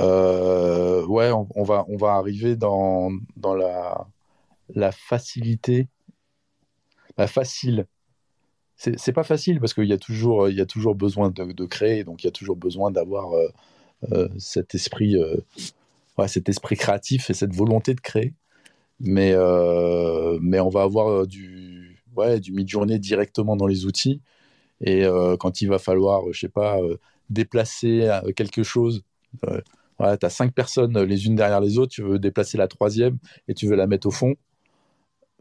euh, ouais, on, va, on va arriver dans, dans la, la facilité, la facile. C'est pas facile parce qu'il y, a toujours, il y a toujours besoin de, de, créer, donc il y a toujours besoin d'avoir euh, euh, cet, esprit, ouais, cet esprit créatif et cette volonté de créer. Mais, mais on va avoir du, ouais, du mid-journée directement dans les outils. Et quand il va falloir, je sais pas, déplacer quelque chose, tu as cinq personnes les unes derrière les autres, tu veux déplacer la troisième et tu veux la mettre au fond,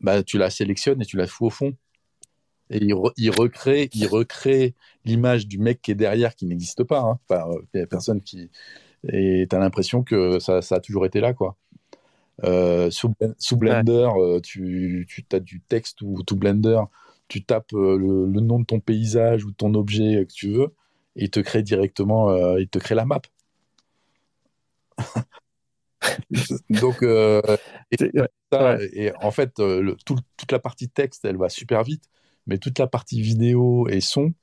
bah, tu la sélectionnes et tu la fous au fond. Et il, recrée, l'image du mec qui est derrière qui n'existe pas. Hein. Enfin, personne qui. Et tu as l'impression que ça, ça, a toujours été là. quoi. Euh, sous, sous, Blender, euh, tu, tu as du texte ou tout Blender, tu tapes euh, le, le, nom de ton paysage ou ton objet que tu veux, et il te crée directement, il te crée la map. Donc, euh, et, en fait, toute la partie texte, elle va super vite, mais toute la partie vidéo et son,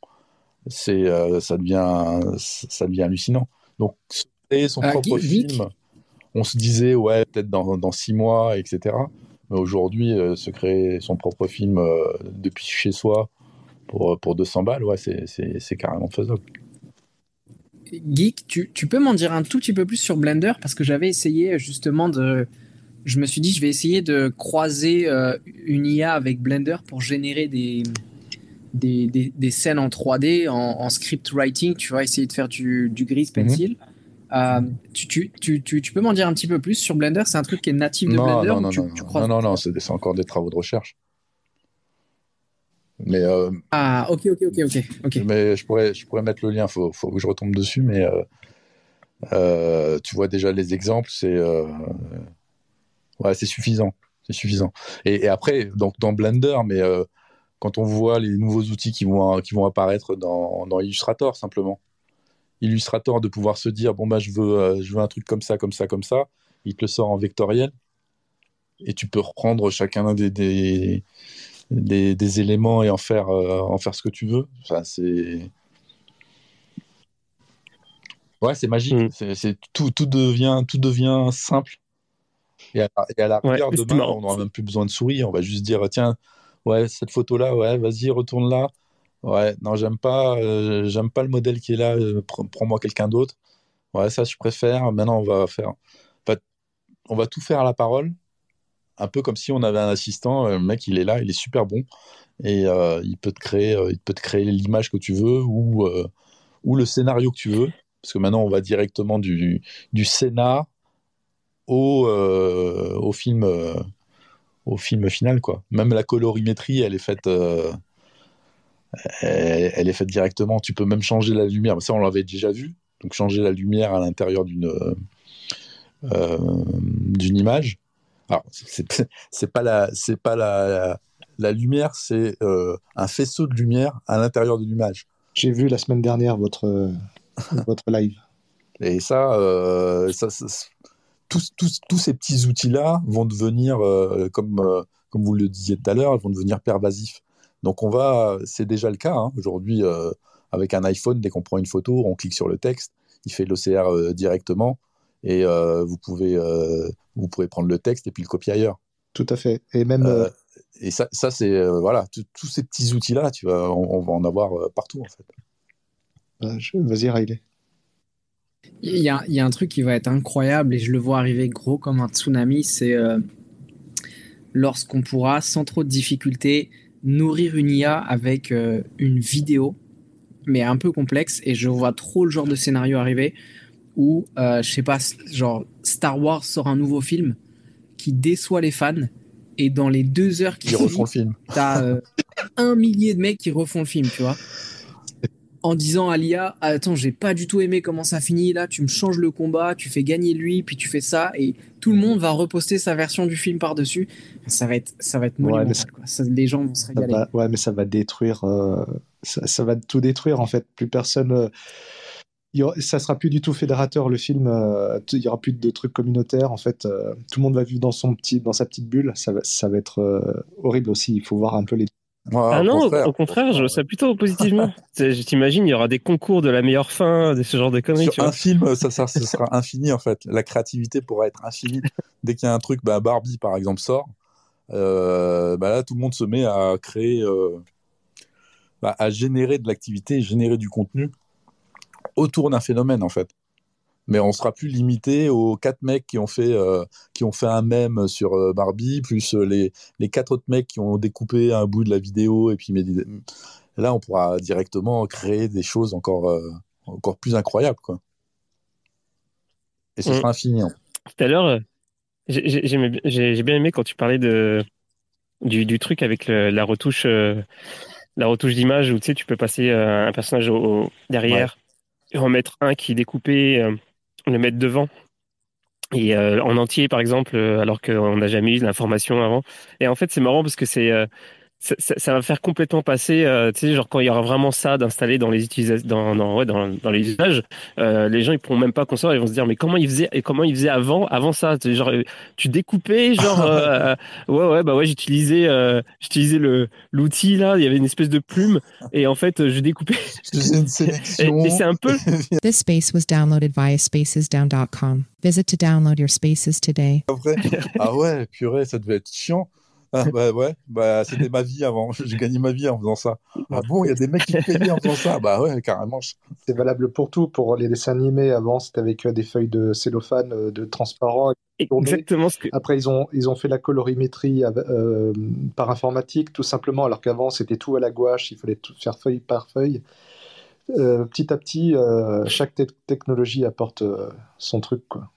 c'est, euh, ça, devient, ça devient hallucinant. Donc, créer son propre film, on se disait, ouais, peut-être dans, dans, six mois, etc. Mais aujourd'hui, se créer son propre film depuis chez soi pour, pour 200 balles, ouais, c'est carrément faisable. Geek, tu, peux m'en dire un tout petit peu plus sur Blender? Parce que j'avais essayé justement de. Je me suis dit, je vais essayer de croiser euh, une IA avec Blender pour générer des, des, scènes en 3D, en, script writing. Tu vas essayer de faire du, du gris mhm. pencil. Euh, tu, peux m'en dire un petit peu plus sur Blender? C'est un truc qui est natif de Blender Non, non, non, non, non, non, c'est encore des travaux de recherche. Mais, euh, ah, ok, ok, ok, ok. Mais je pourrais, je pourrais mettre le lien, il faut, faut, que je retombe dessus, mais euh, tu vois déjà les exemples, c'est ouais, c'est suffisant. C'est suffisant. Et, après, donc dans Blender, mais quand on voit les nouveaux outils qui vont, qui vont apparaître dans, dans Illustrator, simplement. Illustrator, de pouvoir se dire, bon, bah, je veux, je veux un truc comme ça, comme ça, comme ça, il te le sort en vectoriel, et tu peux reprendre chacun des, des des, éléments et en faire, euh, en faire ce que tu veux. Enfin, c'est. Ouais, c'est magique. Mm. C'est, tout, tout, devient, tout devient simple. Et à, la rigueur, demain, on n'aura même plus besoin de sourire. On va juste dire tiens, ouais, cette photo-là, ouais, vas-y, retourne là. Ouais, non, j'aime pas, euh, pas le modèle qui est là. Euh, prends-moi quelqu'un d'autre. Ouais, ça, je préfère. Maintenant, on va faire. on va tout faire à la parole, un peu comme si on avait un assistant. Le mec, il est là, il est super bon et euh, il peut te créer, euh, il peut te créer l'image que tu veux ou euh, le scénario que tu veux. Parce que maintenant, on va directement du scénar au au film au film final quoi. Même la colorimétrie, elle est faite elle, est faite directement. Tu peux même changer la lumière. Ça, on l'avait déjà vu. Donc changer la lumière à l'intérieur d'une d'une image. Alors, c'est pas la c'est pas la, la lumière, c'est euh, un faisceau de lumière à l'intérieur de l'image. J'ai vu la semaine dernière votre, votre live. Et ça, euh, tous, tous, tous, ces petits outils-là vont devenir, euh, comme, comme vous le disiez tout à l'heure, vont devenir pervasifs. Donc on va, c'est déjà le cas hein. aujourd'hui avec un iPhone, dès qu'on prend une photo, on clique sur le texte, il fait l'OCR directement et vous pouvez vous pouvez prendre le texte et puis le copier ailleurs. Tout à fait. Et même et ça, ça c'est euh, voilà, tous ces petits outils là, tu vas, on, va en avoir euh, partout en fait. Bah, vas-y Riley. Il y, a, il y, a, un truc qui va être incroyable et je le vois arriver gros comme un tsunami, c'est euh, lorsqu'on pourra sans trop de difficulté nourrir une IA avec une vidéo, mais un peu complexe. Et je vois trop le genre de scénario arriver où, je sais pas, genre Star Wars sort un nouveau film qui déçoit les fans et dans les deux heures qui refont le film, t'as euh, un millier de mecs qui refont le film, tu vois. En disant à l'IA, attends, j'ai pas du tout aimé comment ça finit là, tu me changes le combat, tu fais gagner lui, puis tu fais ça, et tout le monde va reposter sa version du film par-dessus. Ça va être, ça va être monumental, quoi. les gens vont se régaler. ouais, mais ça va détruire, euh, ça, va tout détruire en fait. Plus personne. Euh, ça sera plus du tout fédérateur le film. Euh, il y aura plus de trucs communautaires. En fait, euh, tout le monde va vivre dans son petit, dans sa petite bulle. Ça va, ça va être euh, horrible aussi. Il faut voir un peu les. Ah non, au contraire, je vois ça plutôt positivement. je t'imagine, il y aura des concours de la meilleure fin, de ce genre de conneries. Sur un film, ça, ça, sera infini en fait. La créativité pourra être infinie. Dès qu'il y a un truc, bah, Barbie par exemple sort, bah là tout le monde se met à créer, bah, à générer de l'activité, générer du contenu autour d'un phénomène en fait. Mais on sera plus limité aux quatre mecs qui ont fait euh, qui ont fait un mème sur euh, Barbie, plus euh, les, les quatre autres mecs qui ont découpé un bout de la vidéo et puis là on pourra directement créer des choses encore encore plus incroyables quoi. Et ce mm. sera infini. Hein. Tout à l'heure, j'ai bien aimé quand tu parlais de du, du truc avec la retouche la retouche d'image où tu sais tu peux passer un personnage au, derrière en mettre un qui est découpé, euh, le mettre devant. Et euh, en entier, par exemple, euh, alors qu'on n'a jamais eu l'information avant. Et en fait, c'est marrant parce que c'est ça, ça, va faire complètement passer, euh, tu sais, genre quand il y aura vraiment ça d'installer dans les utilisations, dans, dans, ouais, dans, dans, les usages, euh, les gens ils pourront même pas concevoir, ils vont se dire mais comment ils faisaient et comment ils faisaient avant, avant ça, genre euh, tu découpais, genre euh, ouais ouais bah ouais j'utilisais, euh, j'utilisais le l'outil là, il y avait une espèce de plume et en fait je découpais. une sélection. et, et c'est un peu. This space was downloaded via spacesdown.com. Visit to download your spaces today. ah ouais, purée, ça devait être chiant. Ah, bah ouais, bah, c'était ma vie avant. J'ai gagné ma vie en faisant ça. Ah bon, il y a des mecs qui payaient en faisant ça? Bah ouais, carrément. C'est valable pour tout. Pour les dessins animés, avant, c'était avec euh, des feuilles de cellophane, euh, de transparent. Exactement. Ce que... Après, ils ont, ils ont fait la colorimétrie euh, par informatique, tout simplement, alors qu'avant, c'était tout à la gouache. Il fallait tout faire feuille par feuille. petit à petit, chaque technologie apporte son truc, quoi.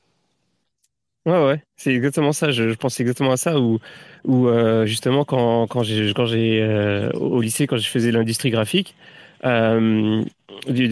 Ouais, ouais, c'est exactement ça. Je, je, pense exactement à ça où, où euh, justement quand, quand j'ai quand j'ai euh, au lycée quand je faisais l'industrie graphique, euh,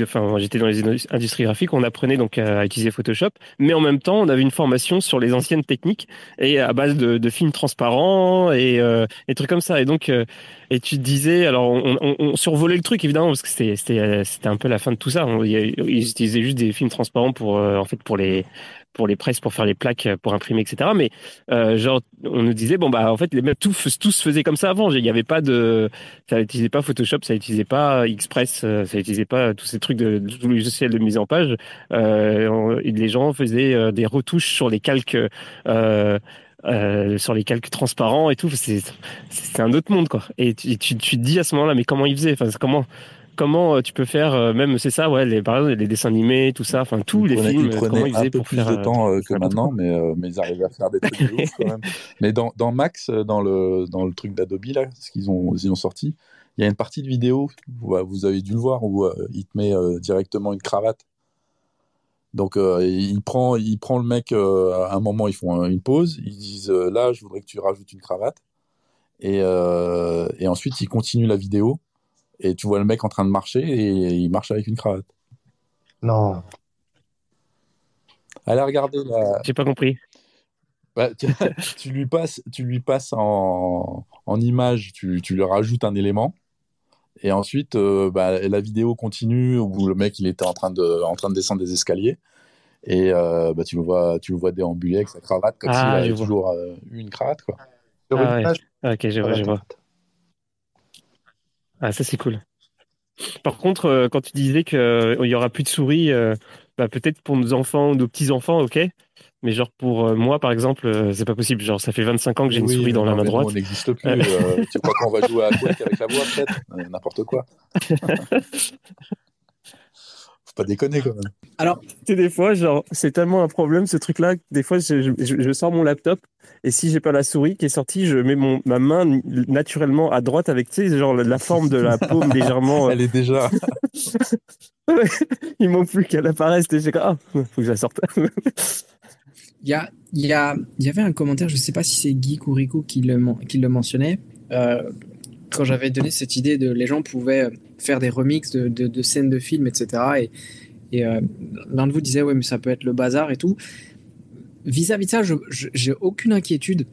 enfin j'étais dans les industries graphiques, on apprenait donc à utiliser Photoshop, mais en même temps on avait une formation sur les anciennes techniques et à base de, de films transparents et, euh, trucs comme ça. Et donc euh, et tu disais, alors on, on, on, survolait le truc évidemment parce que c'était c'était c'était un peu la fin de tout ça. ils utilisaient juste des films transparents pour en fait pour les pour les presses, pour faire les plaques, euh, pour imprimer, etc. Mais euh, genre, on nous disait bon bah en fait tout, tout se faisait comme ça avant. Il n'y avait pas de, ça n'utilisait pas Photoshop, ça n'utilisait pas Express, euh, ça n'utilisait pas tous ces trucs de, logiciels de mise en page. Les gens faisaient des retouches sur les calques. Sur les calques transparents et tout, c'est un autre monde quoi. Et tu, tu, tu te dis à ce moment-là, mais comment ils faisaient? Enfin, comment comment tu peux faire, même c'est ça, ouais, les, par exemple les dessins animés, tout ça, enfin tous les films. Ils prenaient un peu plus de temps que maintenant, mais, mais ils arrivaient à faire des trucs de ouf quand même. Mais dans, dans Max, dans le, dans le truc d'Adobe là, ce qu'ils ont, ils ont sorti, il y a une partie de vidéo, vous avez dû le voir, où il te met directement une cravate donc euh, il prend, il prend le mec euh, à un moment, ils font une pause, ils disent euh, là, je voudrais que tu rajoutes une cravate, et, et ensuite il continue la vidéo, et tu vois le mec en train de marcher et il marche avec une cravate. Non. Allez regarder là. J'ai pas compris. Bah, tu, lui passes, tu lui passes en, en image, tu, tu lui rajoutes un élément. Et ensuite, euh, bah, la vidéo continue où le mec il était en train de, en train de descendre des escaliers. Et euh, bah, tu, le vois, tu le vois déambuler avec sa cravate comme s'il ah, avait toujours euh, eu une cravate. Quoi. Ah, Ok, je vois, je vois. Ah, ça c'est cool. Par contre, quand tu disais qu'il n'y aura plus de souris, bah, peut-être pour nos enfants ou nos petits-enfants, ok. Mais genre pour euh, moi, par exemple, euh, c'est pas possible. Genre, ça fait 25 ans que j'ai une souris dans la main droite. On n'existe plus. Euh, tu crois qu'on va jouer à Quake avec la voix, peut-être N'importe quoi. Faut pas déconner quand même. Alors, tu sais, des fois, genre, c'est tellement un problème ce truc-là. Des fois, je, je, sors mon laptop et si j'ai pas la souris qui est sortie, je mets mon, ma main naturellement à droite avec, tu sais, genre la, forme de la paume légèrement. Elle est déjà. Il manque plus qu'elle apparaisse. Et j'ai ah, faut que je la sorte. Il y, a, il, y a, il y avait un commentaire, je ne sais pas si c'est Geek ou Rico qui le, qui le mentionnait, euh, quand j'avais donné cette idée de les gens pouvaient faire des remixes de, de, scènes de films, etc. Et, euh, l'un de vous disait, ouais, mais ça peut être le bazar et tout. Vis-à-vis de ça, j'ai aucune inquiétude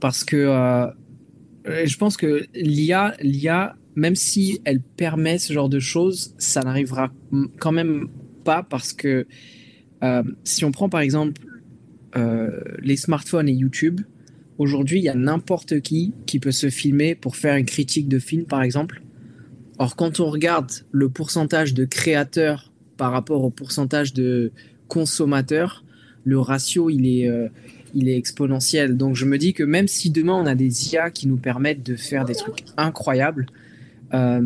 parce que euh, je pense que l'IA, même si elle permet ce genre de choses, ça n'arrivera quand même pas parce que si on prend par exemple euh, les smartphones et YouTube, aujourd'hui, il y a n'importe qui qui peut se filmer pour faire une critique de film, par exemple. Or, quand on regarde le pourcentage de créateurs par rapport au pourcentage de consommateurs, le ratio, il est, euh, il est exponentiel. Donc, je me dis que même si demain, on a des IA qui nous permettent de faire des trucs incroyables, euh,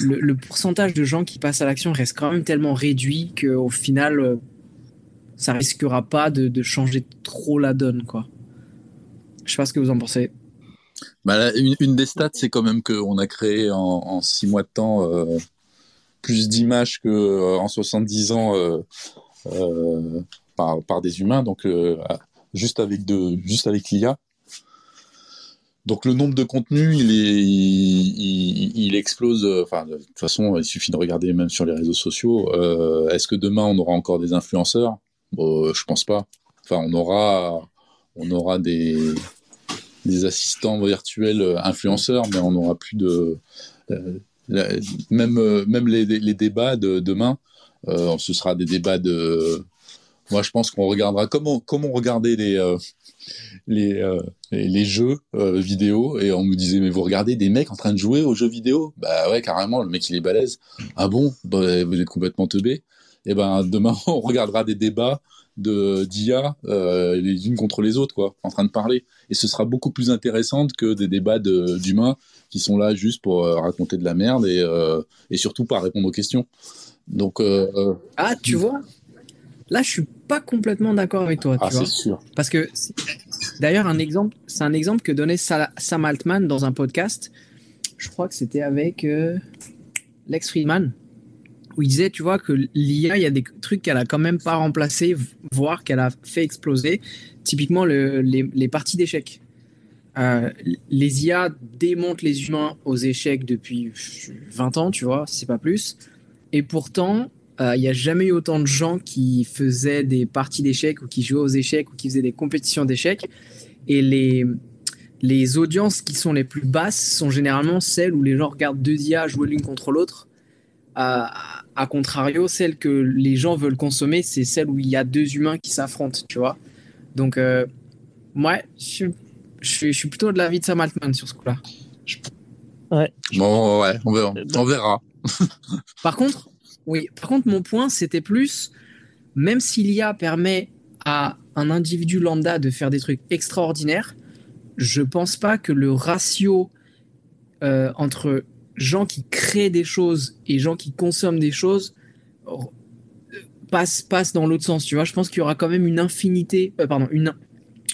le, pourcentage de gens qui passent à l'action reste quand même tellement réduit qu'au final, ça risquera pas de, changer trop la donne, quoi. Je sais pas ce que vous en pensez. Bah, une, des stats, c'est quand même qu'on a créé en, six mois de temps euh, plus d'images qu'en euh, en 70 ans euh, par, des humains, donc juste avec juste avec l'IA. Donc le nombre de contenus, il, explose. Enfin, de toute façon, il suffit de regarder même sur les réseaux sociaux. Est-ce que demain on aura encore des influenceurs? Bon, je pense pas. Enfin, on aura, on aura des, des assistants virtuels euh, influenceurs, mais on n'aura plus de. Euh, même, euh, même les, débats de demain, ce sera des débats de. Moi, je pense qu'on regardera comment comment regarder les les, les jeux vidéo et on nous disait mais vous regardez des mecs en train de jouer aux jeux vidéo? Bah ouais carrément le mec il est balèze ah bon? Bah, vous êtes complètement teubé et eh ben demain on regardera des débats de d'IA euh, les unes contre les autres quoi, en train de parler. Et ce sera beaucoup plus intéressant que des débats d'humains qui sont là juste pour euh, raconter de la merde et, euh, et surtout pas répondre aux questions. Donc ah tu vois, là je suis pas complètement d'accord avec toi. Ah c'est sûr. Parce que d'ailleurs un exemple, c'est un exemple que donnait Sam Altman dans un podcast. Je crois que c'était avec Lex Friedman où il disait, tu vois, que l'IA, il y a des trucs qu'elle a quand même pas remplacé, voire qu'elle a fait exploser. Typiquement, les, parties d'échecs. Euh, les IA démontent les humains aux échecs depuis 20 ans, tu vois, si c'est pas plus. Et pourtant, euh, il n'y a jamais eu autant de gens qui faisaient des parties d'échecs ou qui jouaient aux échecs ou qui faisaient des compétitions d'échecs. Et les, audiences qui sont les plus basses sont généralement celles où les gens regardent deux IA jouer l'une contre l'autre. à a contrario, celle que les gens veulent consommer, c'est celle où il y a deux humains qui s'affrontent, tu vois. Donc, euh, moi, je, je, suis plutôt de l'avis de Sam Altman sur ce coup-là. Ouais. Bon, ouais, on verra. On verra. par contre, oui, par contre, mon point, c'était plus, même si l'IA permet à un individu lambda de faire des trucs extraordinaires, je pense pas que le ratio euh, entre gens qui créent des choses et gens qui consomment des choses passent, passent dans l'autre sens, tu vois. Je pense qu'il y aura quand même une infinité, euh, pardon, une,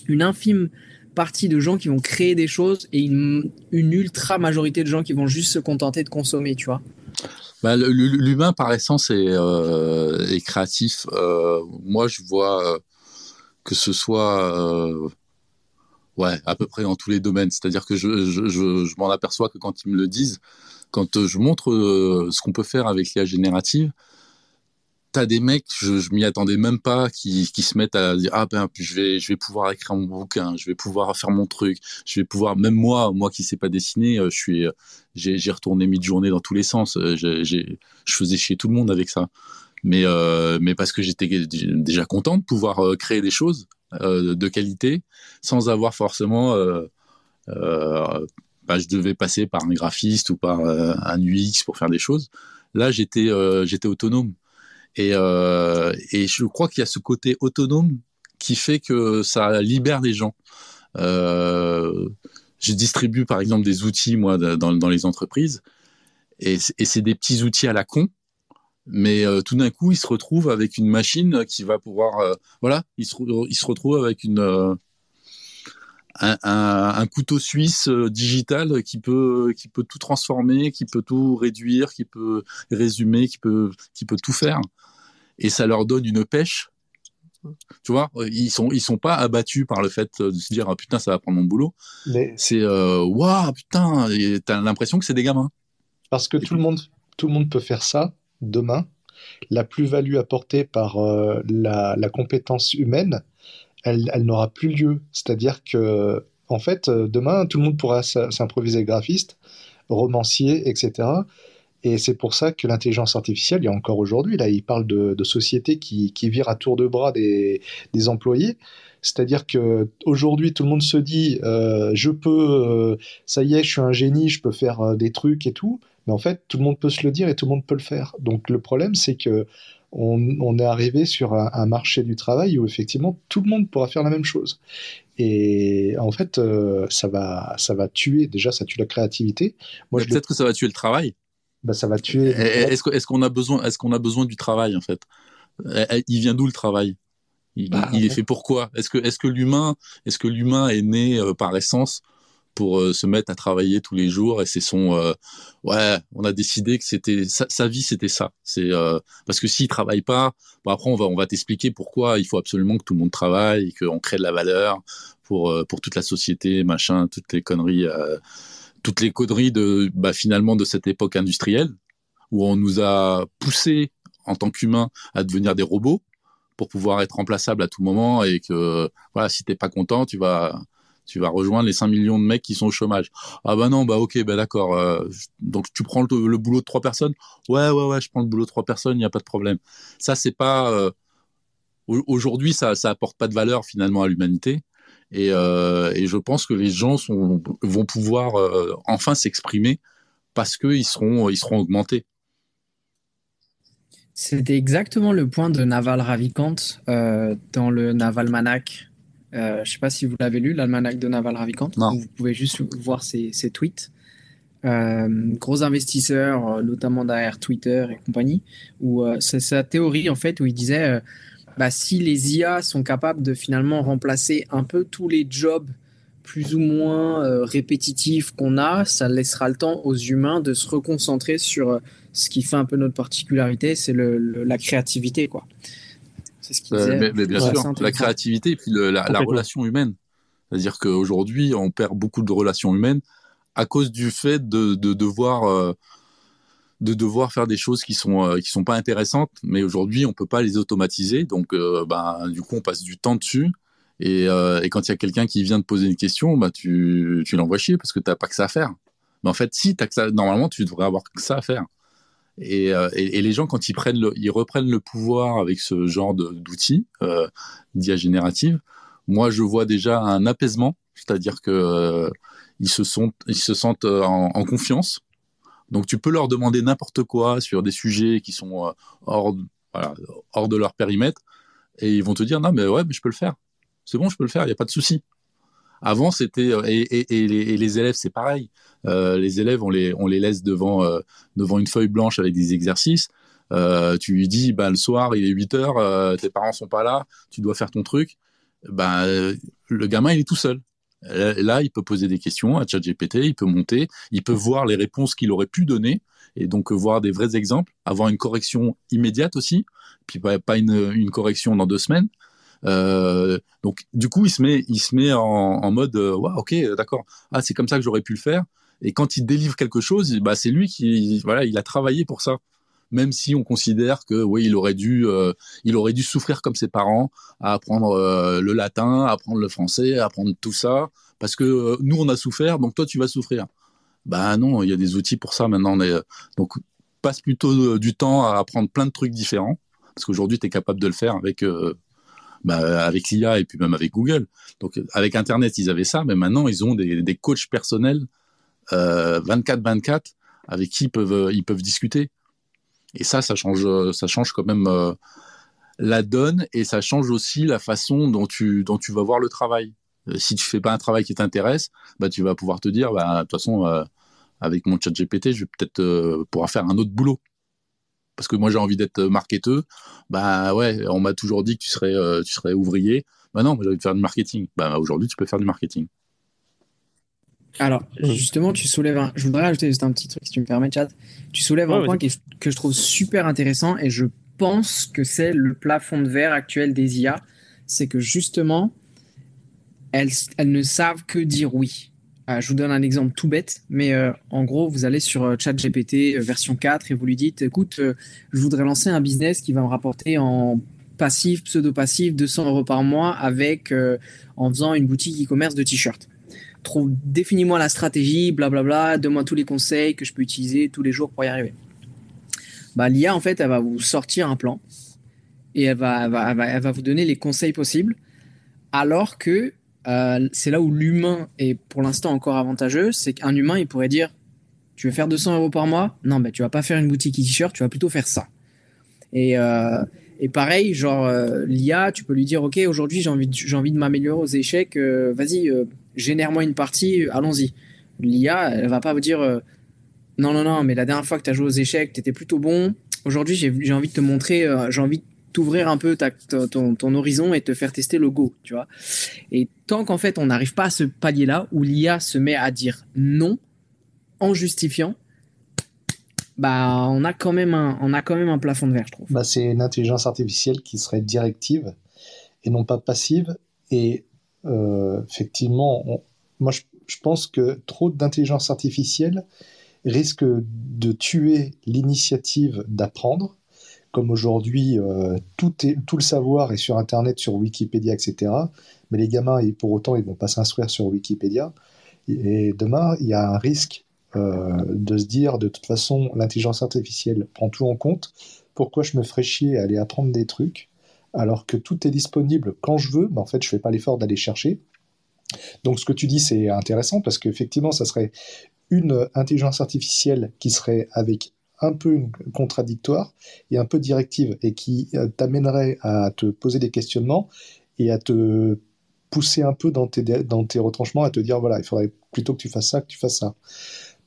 une infime partie de gens qui vont créer des choses et une, une ultra majorité de gens qui vont juste se contenter de consommer, tu vois. Bah, L'humain par essence est, euh, créatif. Euh, moi, je vois euh, que ce soit euh, ouais à peu près dans tous les domaines. C'est-à-dire que je, je, je, je m'en aperçois que quand ils me le disent, quand je montre ce qu'on peut faire avec l'IA générative, t'as des mecs, je, je m'y attendais même pas, qui, qui se mettent à dire ah ben je vais je vais pouvoir écrire mon bouquin, je vais pouvoir faire mon truc, je vais pouvoir même moi moi qui sais pas dessiner, euh, je suis euh, j'ai retourné mid-journée dans tous les sens, euh, je faisais chier tout le monde avec ça, mais euh, mais parce que j'étais déjà content de pouvoir créer des choses euh, de qualité sans avoir forcément euh, bah, je devais passer par un graphiste ou par un UX pour faire des choses. Là, j'étais j'étais autonome et, euh, et je crois qu'il y a ce côté autonome qui fait que ça libère les gens. Euh, je distribue par exemple des outils moi dans, les entreprises et, c'est des petits outils à la con mais euh, tout d'un coup, ils se retrouvent avec une machine qui va pouvoir, euh, voilà, ils se, ils se retrouvent avec une euh, un, un, un, couteau suisse euh, digital qui peut qui peut tout transformer, qui peut tout réduire, qui peut résumer, qui peut qui peut tout faire et ça leur donne une pêche. Tu vois, ils sont ils sont pas abattus par le fait de se dire ah, putain ça va prendre mon boulot. Mais... C'est euh, waouh putain, t'as l'impression que c'est des gamins. Parce que tout le monde tout le monde peut faire ça demain. La plus-value apportée par euh, la, la, compétence humaine, elle, n'aura plus lieu. C'est-à-dire que en fait, demain, tout le monde pourra s'improviser graphiste, romancier, etc. Et c'est pour ça que l'intelligence artificielle, il y a encore aujourd'hui, là, il parle de, de sociétés qui, qui virent à tour de bras des, employés. C'est-à-dire que aujourd'hui, tout le monde se dit, euh, je peux, euh, ça y est, je suis un génie, je peux faire euh, des trucs et tout. Mais en fait, tout le monde peut se le dire et tout le monde peut le faire. Donc le problème, c'est que on, on, est arrivé sur un, un, marché du travail où effectivement tout le monde pourra faire la même chose. Et en fait, euh, ça va, ça va tuer. Déjà, ça tue la créativité. Moi, peut-être le... que ça va tuer le travail bah, ça va tuer. Est-ce qu'on est qu'on a besoin, est-ce qu'on a besoin du travail en fait? Il vient d'où le travail? Il, bah, il, est fait pourquoi Est-ce que est-ce que l'humain est-ce que l'humain est né euh, par essence? Pour euh, se mettre à travailler tous les jours et c'est son euh, ouais on a décidé que c'était sa, vie c'était ça. C'est euh, parce que s'il travaille pas bon après on va on va t'expliquer pourquoi il faut absolument que tout le monde travaille et qu'on crée de la valeur pour euh, pour toute la société machin toutes les conneries toutes les conneries de bah, finalement de cette époque industrielle où on nous a poussé en tant qu'humains à devenir des robots pour pouvoir être remplaçables à tout moment et que voilà si t'es pas content tu vas tu vas rejoindre les 5 millions de mecs qui sont au chômage. Ah bah non, bah ok, bah d'accord. Euh, donc tu prends le, boulot de trois personnes? Ouais, ouais, ouais, je prends le boulot de trois personnes, il n'y a pas de problème. Ça, c'est pas. Euh, Aujourd'hui, ça, ça apporte pas de valeur finalement à l'humanité. Et, euh, je pense que les gens vont pouvoir enfin s'exprimer parce qu'ils seront, augmentés. C'était exactement le point de Naval Ravikant dans le Naval Manac. Euh, je ne sais pas si vous l'avez lu, l'almanach de Naval Ravikant. Vous pouvez juste voir ses, ses tweets. Euh, gros investisseur, notamment derrière Twitter et compagnie, où c'est sa théorie en fait où il disait bah, si les IA sont capables de finalement remplacer un peu tous les jobs plus ou moins euh, répétitifs qu'on a, ça laissera le temps aux humains de se reconcentrer sur euh, ce qui fait un peu notre particularité, c'est la créativité, quoi. C'est ce qu'il disait. mais, mais, bien sûr, la créativité et puis le, la, la, relation humaine. C'est-à-dire qu'aujourd'hui, on perd beaucoup de relations humaines à cause du fait de, de devoir euh, de devoir faire des choses qui sont euh, qui sont pas intéressantes, mais aujourd'hui on peut pas les automatiser, donc euh, ben du coup on passe du temps dessus. Et, euh, et quand il y a quelqu'un qui vient te poser une question, bah tu tu l'envoies chier parce que t'as pas que ça à faire. Mais en fait, si t'as que ça, normalement tu devrais avoir que ça à faire. Et, euh, et, et, les gens quand ils prennent le, ils reprennent le pouvoir avec ce genre d'outils euh, d'IA générative, moi je vois déjà un apaisement, c'est-à-dire que euh, ils se sont, ils se sentent en, en confiance donc tu peux leur demander n'importe quoi sur des sujets qui sont euh, hors, voilà, hors de leur périmètre et ils vont te dire non mais ouais mais je peux le faire. C'est bon, je peux le faire, il n'y a pas de souci. Avant, c'était et, les, élèves, c'est pareil. les élèves, on les on les laisse devant devant une feuille blanche avec des exercices. tu lui dis, bah, le soir, il est 8 heures, tes parents sont pas là, tu dois faire ton truc. Ben, le gamin, il est tout seul. Là, il peut poser des questions à ChatGPT, il peut monter, il peut voir les réponses qu'il aurait pu donner et donc voir des vrais exemples, avoir une correction immédiate aussi, puis pas, une, correction dans deux semaines. Euh, donc du coup, il se met, il se met en, mode, euh, ok, d'accord, ah c'est comme ça que j'aurais pu le faire. Et quand il délivre quelque chose, bah c'est lui qui, voilà, il a travaillé pour ça même si on considère que oui, il aurait dû, euh, il aurait dû souffrir comme ses parents à apprendre euh, le latin, à apprendre le français, à apprendre tout ça, parce que euh, nous on a souffert, donc toi tu vas souffrir. Ben non, il y a des outils pour ça maintenant. donc passe plutôt du temps à apprendre plein de trucs différents, parce qu'aujourd'hui tu es capable de le faire avec bah, avec l'IA et puis même avec Google. Donc avec Internet, ils avaient ça, mais maintenant ils ont des, des coachs personnels 24-24 avec qui ils peuvent, ils peuvent discuter. Et ça, ça change, ça change quand même euh, la donne et ça change aussi la façon dont tu, dont tu vas voir le travail. Euh, si tu fais pas un travail qui t'intéresse, bah, tu vas pouvoir te dire, bah, de toute façon, euh, avec mon chat GPT, je vais peut-être pouvoir faire un autre boulot. Parce que moi, j'ai envie d'être marketeur. Bah ouais, on m'a toujours dit que tu serais, tu serais ouvrier. Bah non, j'ai envie de faire du marketing. Bah aujourd'hui, tu peux faire du marketing. Alors, justement, tu soulèves un. Je voudrais ajouter juste un petit truc, si tu me permets, chat. Tu soulèves un point que je trouve super intéressant et je pense que c'est le plafond de verre actuel des IA. C'est que justement, elles, elles, ne savent que dire oui. Euh, je vous donne un exemple tout bête, mais euh, en gros, vous allez sur euh, ChatGPT version 4 et vous lui dites écoute, je voudrais lancer un business qui va me rapporter en passif, pseudo-passif, 200 euros par mois avec en faisant une boutique e-commerce de t-shirts définis-moi la stratégie, blablabla, donne-moi tous les conseils que je peux utiliser tous les jours pour y arriver. Bah, l'IA, en fait, elle va vous sortir un plan et elle va, elle va, vous donner les conseils possibles, alors que euh, c'est là où l'humain est pour l'instant encore avantageux, c'est qu'un humain, il pourrait dire, tu veux faire 200 euros par mois? Non, mais tu vas pas faire une boutique t-shirt, tu vas plutôt faire ça. Et, euh, et pareil, genre euh, l'IA, tu peux lui dire, ok, aujourd'hui j'ai envie, j'ai envie de m'améliorer aux échecs, vas-y, génère-moi une partie, allons-y. L'IA, elle va pas vous dire non, non, non, mais la dernière fois que tu as joué aux échecs, tu étais plutôt bon. Aujourd'hui, j'ai envie de te montrer, j'ai envie de t'ouvrir un peu ta, ton, horizon et te faire tester le go, tu vois. Et tant qu'en fait, on n'arrive pas à ce palier-là où l'IA se met à dire non en justifiant, bah, on a quand même un, on a quand même un plafond de verre, je trouve. Bah, c'est une intelligence artificielle qui serait directive et non pas passive. Et euh, effectivement, moi je, pense que trop d'intelligence artificielle risque de tuer l'initiative d'apprendre. Comme aujourd'hui, euh, tout, tout le savoir est sur Internet, sur Wikipédia, etc. Mais les gamins, pour autant, ils vont pas s'instruire sur Wikipédia. Et demain, il y a un risque euh, de se dire, de toute façon, l'intelligence artificielle prend tout en compte. Pourquoi je me ferais chier à aller apprendre des trucs alors que tout est disponible quand je veux, mais en fait, je fais pas l'effort d'aller chercher. Donc, ce que tu dis, c'est intéressant parce qu'effectivement, ça serait une intelligence artificielle qui serait avec un peu contradictoire et un peu directive et qui euh, t'amènerait à te poser des questionnements et à te pousser un peu dans tes, dans tes retranchements, à te dire voilà, il faudrait plutôt que tu fasses ça, que tu fasses ça.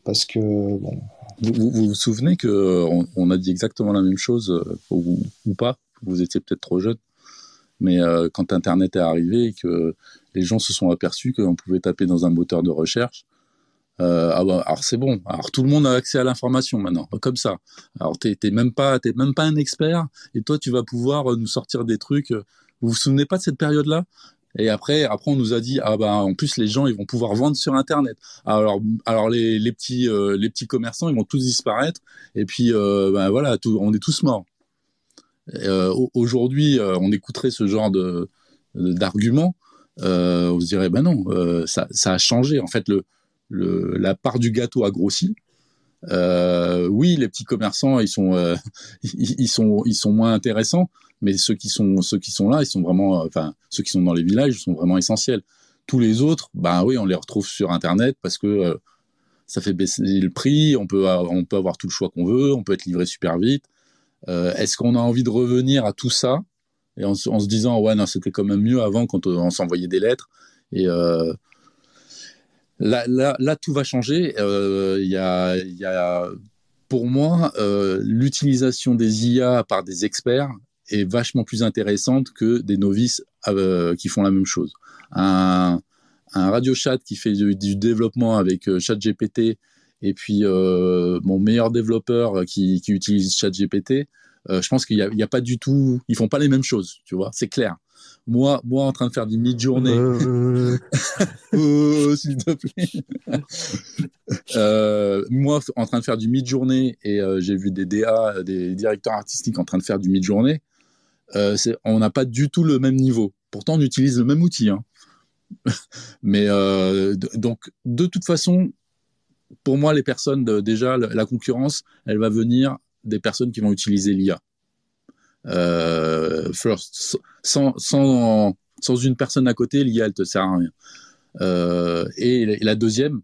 Parce que, bon. Vous vous, souvenez qu'on on a dit exactement la même chose, euh, ou, pas vous étiez peut-être trop jeune. Mais euh, quand Internet est arrivé et que les gens se sont aperçus qu'on pouvait taper dans un moteur de recherche, euh, ah bah, alors c'est bon. Alors tout le monde a accès à l'information maintenant, comme ça. Alors t'es même pas, t'es même pas un expert, et toi tu vas pouvoir euh, nous sortir des trucs. Vous vous souvenez pas de cette période-là? Et après, après on nous a dit ah bah en plus les gens ils vont pouvoir vendre sur Internet. Alors alors les, les petits les petits commerçants ils vont tous disparaître, et puis ben voilà, tout, on est tous morts. Euh, aujourd'hui, euh, on écouterait ce genre de d'arguments, euh, on se dirait ben non, ça, ça, a changé. En fait, le, la part du gâteau a grossi. Euh, oui, les petits commerçants, ils sont, euh, ils, sont, ils sont moins intéressants, mais ceux qui sont, ceux qui sont là, ils sont vraiment, enfin, ceux qui sont dans les villages, ils sont vraiment essentiels. Tous les autres, ben oui, on les retrouve sur Internet parce que euh, ça fait baisser le prix, on peut, on peut avoir tout le choix qu'on veut, on peut être livré super vite. Euh, est-ce qu'on a envie de revenir à tout ça? Et en, se disant ouais non c'était quand même mieux avant quand on, s'envoyait des lettres et euh, là, là, là, tout va changer. Il y a, y a, pour moi, l'utilisation des IA par des experts est vachement plus intéressante que des novices qui font la même chose. Un, un radio chat qui fait du, développement avec euh, ChatGPT et puis euh, mon meilleur développeur qui, qui utilise ChatGPT, euh, je pense qu'il n'y a, pas du tout, ils font pas les mêmes choses, tu vois, c'est clair. Moi, moi en train de faire du mid-journée, s'il te plaît. moi en train de faire du mid-journée et j'ai vu des DA, des directeurs artistiques en train de faire du mid-journée. on n'a pas du tout le même niveau. Pourtant, on utilise le même outil. Hein. Mais euh, donc, de toute façon, pour moi, les personnes, déjà, la concurrence, elle va venir des personnes qui vont utiliser l'IA. Euh, sans, sans, sans, une personne à côté, l'IA, elle te sert à rien. Euh, et, la deuxième,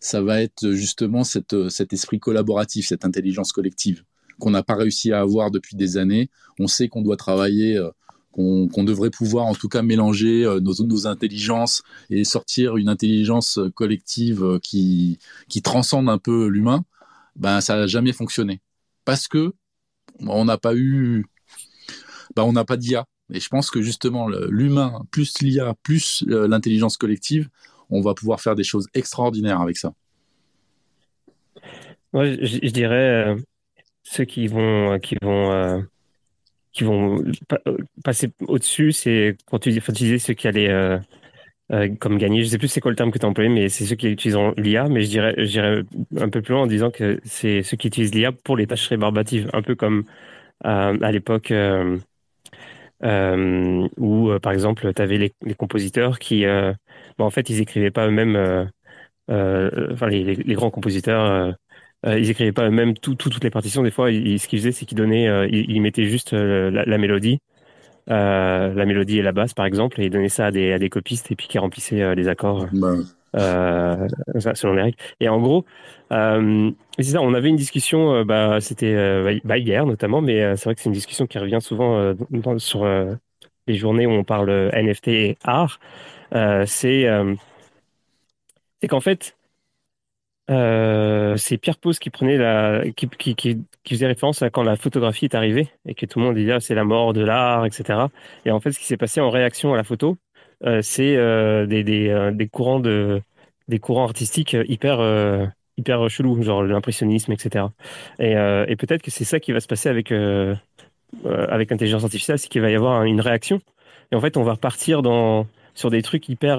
ça va être justement cette, cet esprit collaboratif, cette intelligence collective qu'on n'a pas réussi à avoir depuis des années. On sait qu'on doit travailler qu'on devrait pouvoir en tout cas mélanger euh, nos, nos intelligences et sortir une intelligence collective euh, qui, qui transcende un peu l'humain, ben ça n'a jamais fonctionné. Parce que on n'a pas eu, ben on n'a pas d'IA. Et je pense que justement l'humain plus l'IA plus euh, l'intelligence collective, on va pouvoir faire des choses extraordinaires avec ça. Je, dirais ceux qui vont qui vont qui vont euh, passer au-dessus, c'est quand tu, disais ceux qui allaient euh, euh, comme gagner. Je sais plus c'est quoi le terme que tu as employé, mais c'est ceux qui utilisent l'IA. Mais je dirais, je dirais un peu plus loin en disant que c'est ceux qui utilisent l'IA pour les tâches rébarbatives, un peu comme à l'époque où, par exemple, tu avais les, compositeurs qui, en fait, ils écrivaient pas eux-mêmes. enfin, les, grands compositeurs euh, ils écrivaient pas eux-mêmes toutes les partitions. Des fois, ce qu'ils faisaient, c'est qu'ils donnaient, euh, ils, mettaient juste euh, la, mélodie, la mélodie et la basse, par exemple, et ils donnaient ça à des, à des copistes et puis qui remplissaient les accords. selon les règles. Et en gros, c'est ça, on avait une discussion, bah, c'était bah, hier notamment, mais c'est vrai que c'est une discussion qui revient souvent sur les journées où on parle NFT et art. c'est c'est qu'en fait, euh, c'est Pierre Pose qui prenait la, qui, qui, qui, faisait référence à quand la photographie est arrivée et que tout le monde disait ah, c'est la mort de l'art, etc. Et en fait, ce qui s'est passé en réaction à la photo, euh, c'est euh, des, des, euh, des, courants de, des courants artistiques hyper, euh, hyper chelous, genre l'impressionnisme, etc. Et, et peut-être que c'est ça qui va se passer avec, avec l'intelligence artificielle, c'est qu'il va y avoir une réaction. Et en fait, on va repartir dans, sur des trucs hyper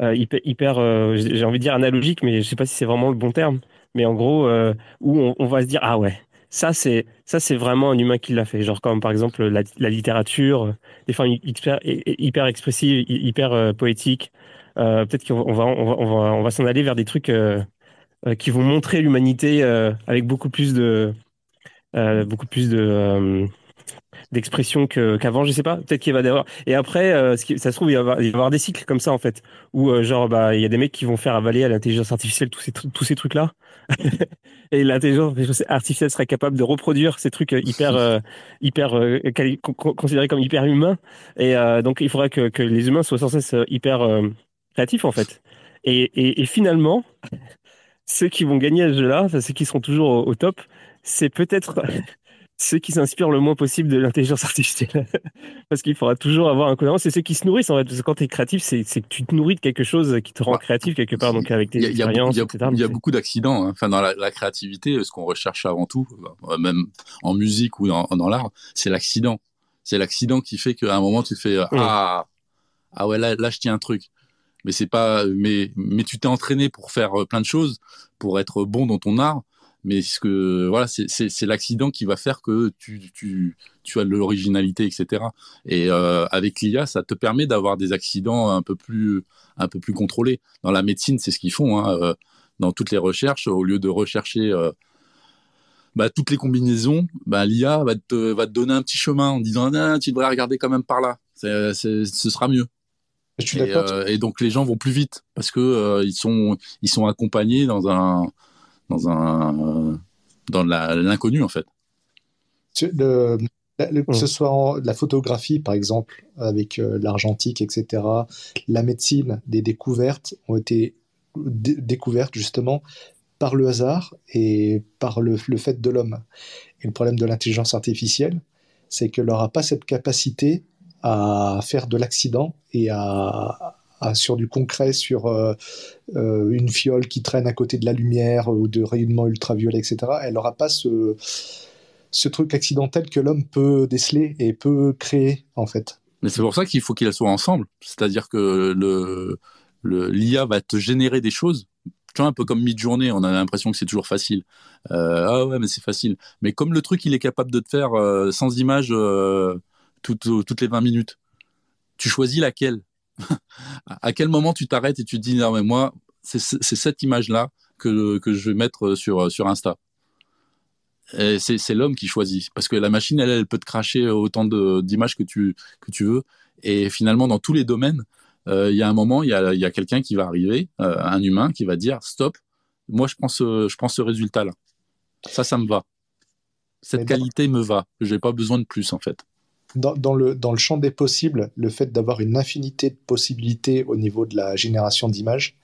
euh, hyper, hyper euh, j'ai envie de dire analogique, mais je sais pas si c'est vraiment le bon terme. Mais en gros, euh, où on, va se dire ah ouais, ça c'est ça c'est vraiment un humain qui l'a fait. Genre comme par exemple la, la littérature, des formes hyper, hyper expressives, hyper poétiques. Peut-être qu'on va on va on va on va s'en aller vers des trucs qui vont montrer l'humanité avec beaucoup plus de beaucoup plus de d'expression qu'avant, je sais pas. Peut-être qu'il va avoir. Et après, euh, ça se trouve, il va, y avoir, des cycles comme ça en fait, où euh, genre bah il y a des mecs qui vont faire avaler à l'intelligence artificielle tous ces tous ces trucs là, et l'intelligence artificielle serait capable de reproduire ces trucs euh, hyper hyper considérés comme hyper humains. Et donc il faudrait que, les humains soient sans cesse hyper créatifs en fait. Et, finalement, ceux qui vont gagner à ce jeu-là, ceux qui seront toujours au top, c'est peut-être ceux qui s'inspirent le moins possible de l'intelligence artificielle. Parce qu'il faudra toujours avoir un cohérence. C'est ceux qui se nourrissent, en fait. Parce que quand tu es créatif, c'est que tu te nourris de quelque chose qui te rend créatif quelque part, donc avec tes expériences, etc. Il y a beaucoup d'accidents. Hein. Enfin, dans la, créativité, ce qu'on recherche avant tout, euh, même en musique ou dans, dans l'art, c'est l'accident. C'est l'accident qui fait qu'à un moment, tu fais Ah, ah ouais, là, là, je tiens un truc mais c'est pas mais mais tu t'es entraîné pour faire euh, plein de choses pour être bon dans ton art mais ce que voilà c'est l'accident qui va faire que tu tu tu as de l'originalité etc et euh, avec l'IA ça te permet d'avoir des accidents un peu plus un peu plus contrôlés. Dans la médecine c'est ce qu'ils font hein, euh, dans toutes les recherches au lieu de rechercher euh, bah, toutes les combinaisons bah, l'IA va te va te donner un petit chemin en disant ah, tu devrais regarder quand même par là. Ce sera mieux. Et, euh, et, donc les gens vont plus vite parce que ils sont ils sont accompagnés dans un dans un dans l'inconnu en fait. Le, que ce soit la photographie, par exemple, avec euh, l'argentique, etc., la médecine, des découvertes ont été découvertes justement par le hasard et par le, fait de l'homme. Et le problème de l'intelligence artificielle, c'est qu'elle n'aura pas cette capacité à faire de l'accident et à, sur du concret, sur euh, euh, une fiole qui traîne à côté de la lumière ou de rayonnement ultraviolet, etc. Elle n'aura pas ce, ce truc accidentel que l'homme peut déceler et peut créer, en fait. Mais c'est pour ça qu'il faut qu'ils soient ensemble. C'est-à-dire que le, l'IA va te générer des choses. Tu vois, un peu comme mid-journée, on a l'impression que c'est toujours facile. Euh, ah ouais, mais c'est facile. Mais comme le truc, il est capable de te faire euh, sans image euh, toutes les 20 minutes, tu choisis laquelle? À quel moment tu t'arrêtes et tu te dis, non, mais moi, c'est cette image-là que, que je vais mettre sur, sur Insta. C'est l'homme qui choisit. Parce que la machine elle, elle peut te cracher autant d'images que tu que tu veux. Et finalement dans tous les domaines euh, il y a un moment il y a, y a quelqu'un qui va arriver euh, un humain qui va dire stop moi je prends ce je prends ce résultat là ça ça me va. Cette qualité me va. J'ai pas besoin de plus en fait dans, le, dans le champ des possibles, le fait d'avoir une infinité de possibilités au niveau de la génération d'images,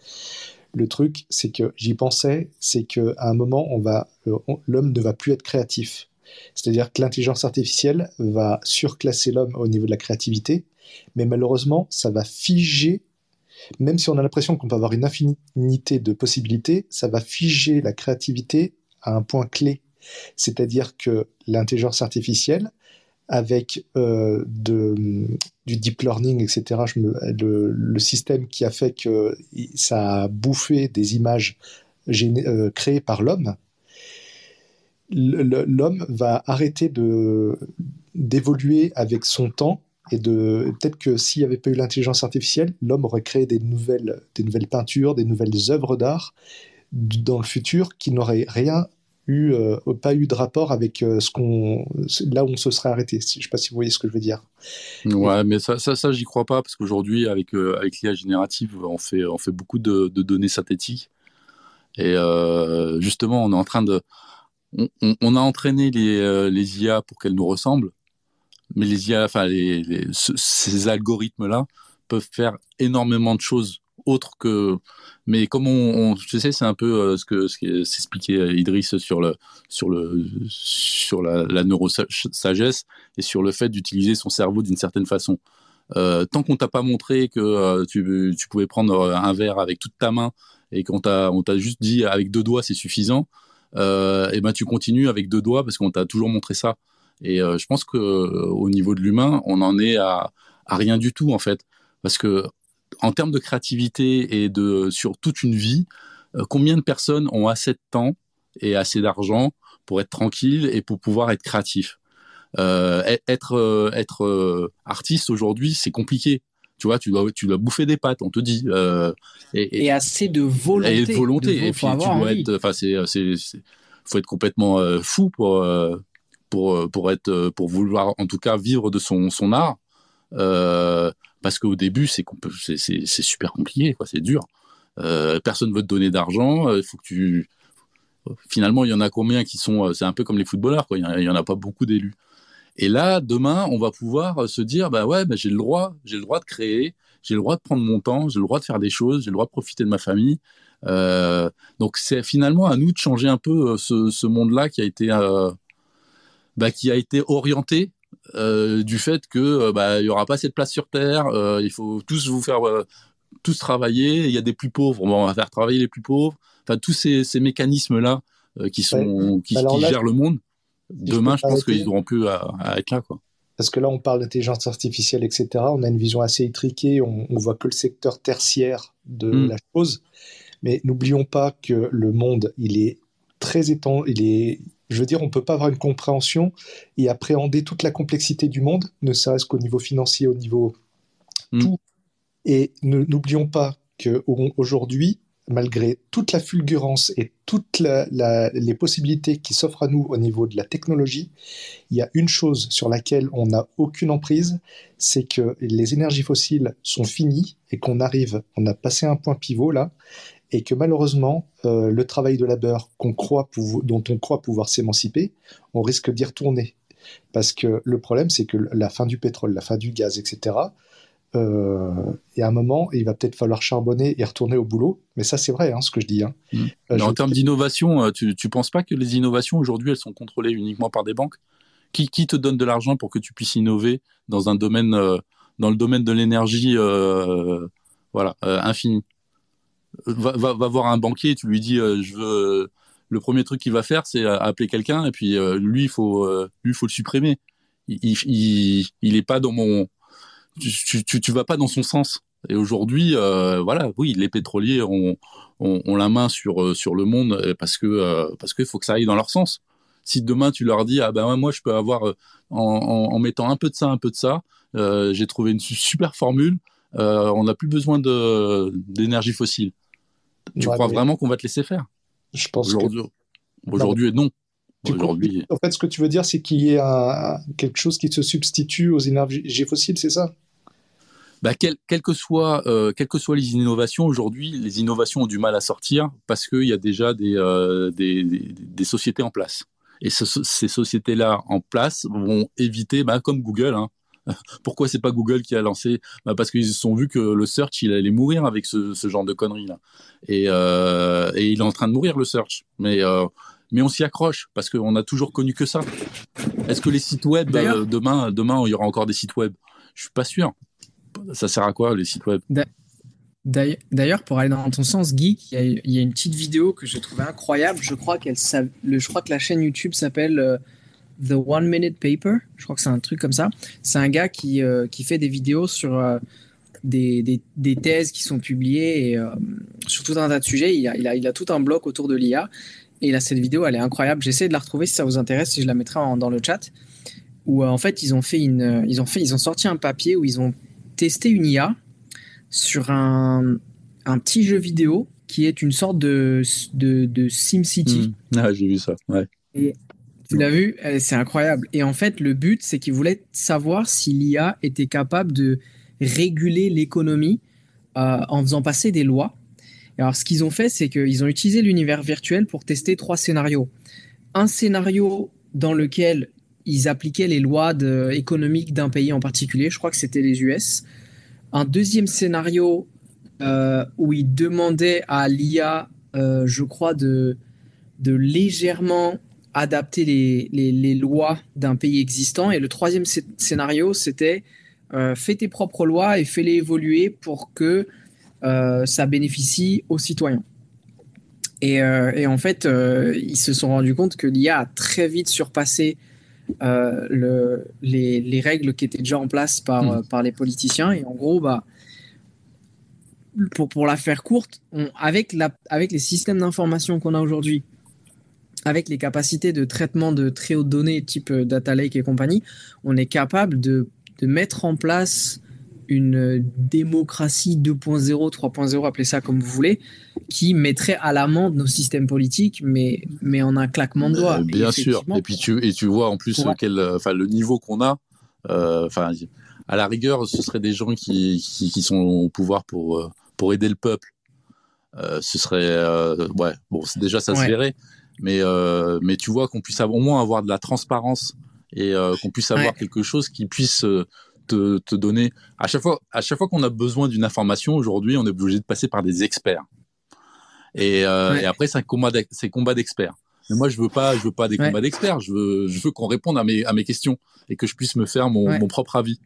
le truc, c'est que j'y pensais, c'est qu'à un moment, on va, euh, l'homme ne va plus être créatif. C'est-à-dire que l'intelligence artificielle va surclasser l'homme au niveau de la créativité, mais malheureusement, ça va figer, même si on a l'impression qu'on peut avoir une infinité de possibilités, ça va figer la créativité à un point clé. C'est-à-dire que l'intelligence artificielle, avec euh, du deep learning, etc., le, système qui a fait que ça a bouffé des images euh, créées par l'homme, l'homme va arrêter d'évoluer avec son temps et peut-être que s'il n'y avait pas eu l'intelligence artificielle, l'homme aurait créé des nouvelles des nouvelles peintures, des nouvelles œuvres d'art dans le futur qui n'auraient rien eu, euh, pas eu de rapport avec euh, ce qu'on, là où on se serait arrêté. Je ne sais pas si vous voyez ce que je veux dire. Ouais, mais ça, ça, ça j'y crois pas parce qu'aujourd'hui, avec, euh, avec l'IA générative, on fait, on fait beaucoup de, données synthétiques. Et justement, on est en train de. On, a entraîné les, les IA pour qu'elles nous ressemblent, mais les IA, enfin, les, ces algorithmes-là peuvent faire énormément de choses autres que mais comme on, je sais, c'est un peu euh, ce que s'expliquait euh, Idriss sur le sur le sur la, la neurosagesse et sur le fait d'utiliser son cerveau d'une certaine façon. Euh, tant qu'on t'a pas montré que tu, tu, pouvais prendre un verre avec toute ta main et qu'on t'a on t'a juste dit avec deux doigts c'est suffisant, et ben tu continues avec deux doigts parce qu'on t'a toujours montré ça. Et je pense que au niveau de l'humain, on en est à, à rien du tout en fait, parce que en termes de créativité et de sur toute une vie, euh, combien de personnes ont assez de temps et assez d'argent pour être tranquille et pour pouvoir être créatif euh, Être euh, être artiste aujourd'hui, c'est compliqué. Tu vois, tu dois tu dois bouffer des pâtes, on te dit. et, assez de volonté. Et de volonté. et puis tu dois être, enfin c'est c'est faut être complètement fou pour pour pour être pour vouloir en tout cas vivre de son son art. Euh, parce qu'au début c'est super compliqué quoi c'est dur. Euh, personne veut te donner d'argent il euh, faut que tu finalement il y en a combien qui sont euh, c'est un peu comme les footballeurs quoi il y, en a pas beaucoup d'élus. Et là demain on va pouvoir se dire bah ouais bah, j'ai le droit j'ai le droit de créer j'ai le droit de prendre mon temps j'ai le droit de faire des choses j'ai le droit de profiter de ma famille. Euh, donc c'est finalement à nous de changer un peu ce, ce monde là qui a été bah, qui a été orienté euh, du fait que euh, bah il y aura pas assez de place sur terre, euh, il faut tous vous faire tous travailler, il y a des plus pauvres, on va faire travailler les plus pauvres. Enfin tous ces, ces mécanismes là qui sont qui, gèrent le monde. Demain, je, pense qu'ils auront plus à, être là quoi. Parce que là, on parle d'intelligence artificielle, etc. On a une vision assez étriquée. On, on voit que le secteur tertiaire de hmm. la chose. Mais n'oublions pas que le monde, il est très étendu, il est je veux dire, on ne peut pas avoir une compréhension et appréhender toute la complexité du monde, ne serait-ce qu'au niveau financier, au niveau hmm. tout. Et n'oublions pas qu'aujourd'hui, malgré toute la fulgurance et toutes les possibilités qui s'offrent à nous au niveau de la technologie, il y a une chose sur laquelle on n'a aucune emprise, c'est que les énergies fossiles sont finies et qu'on arrive, on a passé un point pivot là, et que malheureusement, euh, le travail de labeur qu'on croit dont on croit pouvoir s'émanciper, on risque d'y retourner. Parce que le problème, c'est que la fin du pétrole, la fin du gaz, etc., euh, et à un moment, il va peut-être falloir charbonner et retourner au boulot. Mais ça, c'est vrai, hein, ce que je dis. Hein. Mmh. Euh, en termes d'innovation, tu ne penses pas que les innovations aujourd'hui, elles sont contrôlées uniquement par des banques? Qui, qui, te donne de l'argent pour que tu puisses innover dans un domaine, dans le domaine de l'énergie, voilà, infini? Va, voir un banquier, tu lui dis, je veux. Le premier truc qu'il va faire, c'est appeler quelqu'un et puis lui, il faut, lui, faut le supprimer. Il, il, est pas dans mon tu, tu, tu, vas pas dans son sens. Et aujourd'hui, euh, voilà, oui, les pétroliers ont, la main sur euh, sur le monde euh, parce que euh, parce qu'il faut que ça aille dans leur sens. Si demain tu leur dis ah ben moi je peux avoir en, mettant un peu de ça, un peu de ça, j'ai trouvé une super formule, on n'a plus besoin d'énergie fossile. Tu crois vraiment qu'on va te laisser faire? Je pense aujourd'hui, aujourd'hui non. Aujourd'hui. En fait, ce que tu veux dire, c'est qu'il y ait un, quelque chose qui se substitue aux énergies fossiles, c'est ça? Bah, quel, quel, que soit, euh, quelles que soient les innovations, aujourd'hui, les innovations ont du mal à sortir parce qu'il y a déjà des, euh, des, des, des, sociétés en place. Et ce, ces sociétés-là en place vont éviter, bah, comme Google, hein. Pourquoi c'est pas Google qui a lancé? Bah Parce qu'ils se sont vus que le search, il allait mourir avec ce, ce genre de conneries là. Et, euh, et, il est en train de mourir le search. Mais euh, mais on s'y accroche parce qu'on a toujours connu que ça. Est-ce que les sites web euh, demain, demain, il y aura encore des sites web? Je suis pas sûr ça sert à quoi les sites web? D'ailleurs, pour aller dans ton sens, Geek, il y, a une petite vidéo que j'ai trouvée incroyable. Je crois, qu'elle, je crois que la chaîne YouTube s'appelle The One Minute Paper. Je crois que c'est un truc comme ça. C'est un gars qui, euh, qui fait des vidéos sur euh, des, des, des, thèses qui sont publiées et, sur tout un tas de sujets. Il a, il, a, il a tout un bloc autour de l'IA. Et là, cette vidéo, elle est incroyable. J'essaie de la retrouver si ça vous intéresse, si je la mettrai dans le chat. Où en fait, ils ont fait une, ils ont fait, ils ont sorti un papier où ils ont testé une IA sur un, un, petit jeu vidéo qui est une sorte de, de, de SimCity. Hmm. Ah, j'ai vu ça, ouais. Et tu l'as vu C'est incroyable. Et en fait, le but, c'est qu'ils voulaient savoir si l'IA était capable de réguler l'économie euh, en faisant passer des lois. Et alors, ce qu'ils ont fait, c'est qu'ils ont utilisé l'univers virtuel pour tester trois scénarios. Un scénario dans lequel ils appliquaient les lois de, économiques d'un pays en particulier. Je crois que c'était les US. Un deuxième scénario euh, où ils demandaient à l'IA, euh, je crois, de, de légèrement adapter les, les, les lois d'un pays existant. Et le troisième scénario, c'était euh, fais tes propres lois et fais-les évoluer pour que euh, ça bénéficie aux citoyens. Et, euh, et en fait, ils se sont rendus compte que l'IA a très vite surpassé euh, le, les, les, règles qui étaient déjà en place par, hmm. par les politiciens. Et en gros, bah, pour, pour la faire courte, on, avec, la, avec les systèmes d'information qu'on a aujourd'hui, avec les capacités de traitement de très hautes données type data lake et compagnie, on est capable de, de mettre en place une démocratie 2.0, 3.0, appelez ça comme vous voulez, qui mettrait à l'amende nos systèmes politiques, mais, mais en un claquement de doigts. Euh, bien sûr. Et puis tu, et tu vois en plus quel, enfin, le niveau qu'on a. Euh, enfin, à la rigueur, ce seraient des gens qui, qui, qui sont au pouvoir pour, euh, pour aider le peuple. ce serait, ouais, bon, déjà ça se verrait, mais, mais tu vois qu'on puisse au moins avoir de la transparence et qu'on puisse avoir quelque chose qui puisse te, te, donner à chaque fois à chaque fois qu'on a besoin d'une information aujourd'hui on est obligé de passer par des experts. Et, euh, et après c'est un combat c'est combat d'experts. Mais moi je veux pas je veux pas des combats d'experts. Je veux je veux qu'on réponde à mes à mes questions et que je puisse me faire mon, mon propre avis.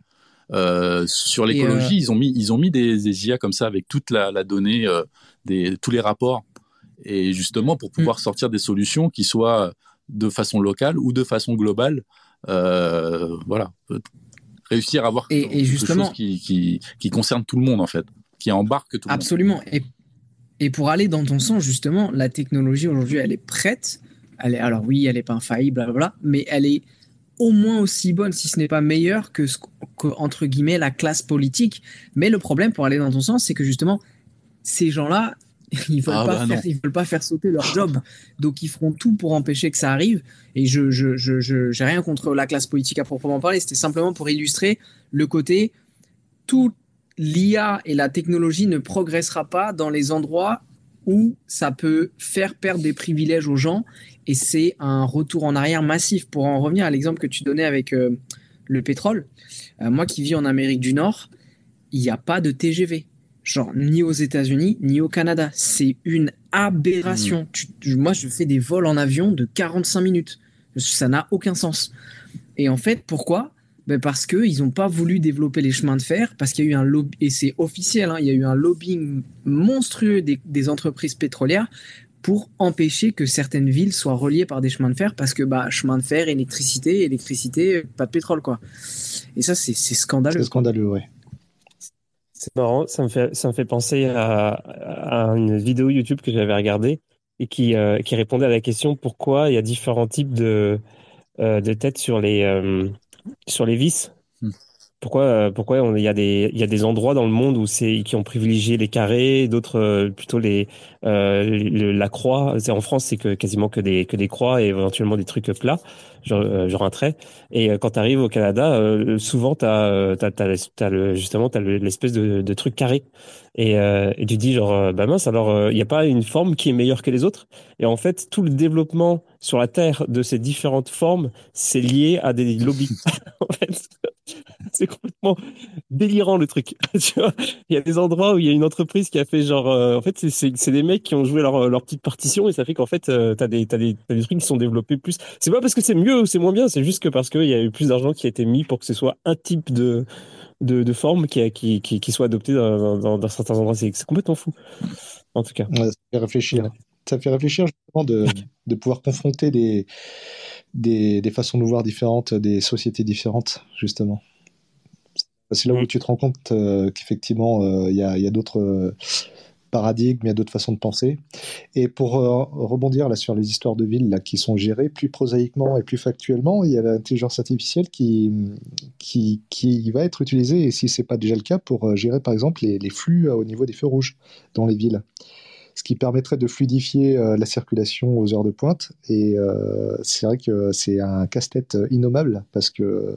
Euh, sur l'écologie, euh... ils ont mis ils ont mis des, des, IA comme ça avec toute la, la donnée, euh, des tous les rapports, et justement pour pouvoir mm. sortir des solutions qui soient de façon locale ou de façon globale. Euh, voilà, réussir à avoir et, quelque justement, chose qui, qui, qui, concerne tout le monde en fait, qui embarque tout le absolument. monde. Absolument. Et, et pour aller dans ton sens justement, la technologie aujourd'hui elle est prête. Elle est, alors oui, elle n'est pas infaillible, blablabla, mais elle est au moins aussi bonne, si ce n'est pas meilleure que, ce, que, entre guillemets la classe politique. Mais le problème pour aller dans ton sens, c'est que justement ces gens-là, ils veulent ah pas bah faire, ils veulent pas faire sauter leur job. Donc ils feront tout pour empêcher que ça arrive. Et je je je je j'ai rien contre la classe politique à proprement parler. C'était simplement pour illustrer le côté tout l'IA et la technologie ne progressera pas dans les endroits ou ça peut faire perdre des privilèges aux gens et c'est un retour en arrière massif. Pour en revenir à l'exemple que tu donnais avec euh, le pétrole, euh, moi qui vis en Amérique du Nord, il n'y a pas de TGV. Genre, ni aux États-Unis, ni au Canada. C'est une aberration. Mmh. moi, je fais des vols en avion de 45 minutes. Ça n'a aucun sens. Et en fait, pourquoi? Ben Parce qu'ils n'ont pas voulu développer les chemins de fer, parce qu'il y a eu un lobby, et c'est officiel, hein, il y a eu un lobbying monstrueux des, des, entreprises pétrolières pour empêcher que certaines villes soient reliées par des chemins de fer, parce que bah, chemin de fer, électricité, électricité, pas de pétrole. quoi. Et ça, c'est scandaleux. C'est scandaleux, ouais. C'est marrant, ça me fait, ça me fait penser à, à une vidéo YouTube que j'avais regardée et qui, euh, qui répondait à la question pourquoi il y a différents types de, euh, de têtes sur les, euh, sur les vis? Hmm. Pourquoi, pourquoi il y a des, il y a des endroits dans le monde où c'est qui ont privilégié les carrés, d'autres plutôt les, la croix. En France, c'est que quasiment que des que des croix et éventuellement des trucs plats. Euh, genre, un trait. Et euh, quand tu arrives au Canada, euh, souvent, tu as, le, justement l'espèce de, de, truc carré. Et, et tu dis genre, bah mince, alors il n'y a pas une forme qui est meilleure que les autres. Et en fait, tout le développement sur la Terre de ces différentes formes, c'est lié à des lobbies. en fait, c'est complètement délirant le truc. tu vois, il y a des endroits où il y a une entreprise qui a fait genre, en fait, c'est des mecs qui ont joué leur, leur petite partition et ça fait qu'en fait, euh, t'as des, as des, des trucs qui sont développés plus. C'est pas parce que c'est mieux ou c'est moins bien, c'est juste que parce qu'il y a eu plus d'argent qui a été mis pour que ce soit un type de, de, forme qui, qui, qui, soit adopté dans, certains endroits. C'est complètement fou, en tout cas. ça fait réfléchir. Ça fait réfléchir justement de, de pouvoir confronter des, des, des, façons de voir différentes, des sociétés différentes, justement. C'est là où mm. tu te rends compte euh, qu'effectivement, euh, il y a, y a d'autres paradigme, il y a d'autres façons de penser. Et pour euh, rebondir là sur les histoires de villes là, qui sont gérées plus prosaïquement et plus factuellement, il y a l'intelligence artificielle qui, qui, qui, va être utilisée, et si ce n'est pas déjà le cas, pour euh, gérer par exemple les, les flux euh, au niveau des feux rouges dans les villes ce qui permettrait de fluidifier euh, la circulation aux heures de pointe. Et euh, c'est vrai que c'est un casse-tête innommable parce que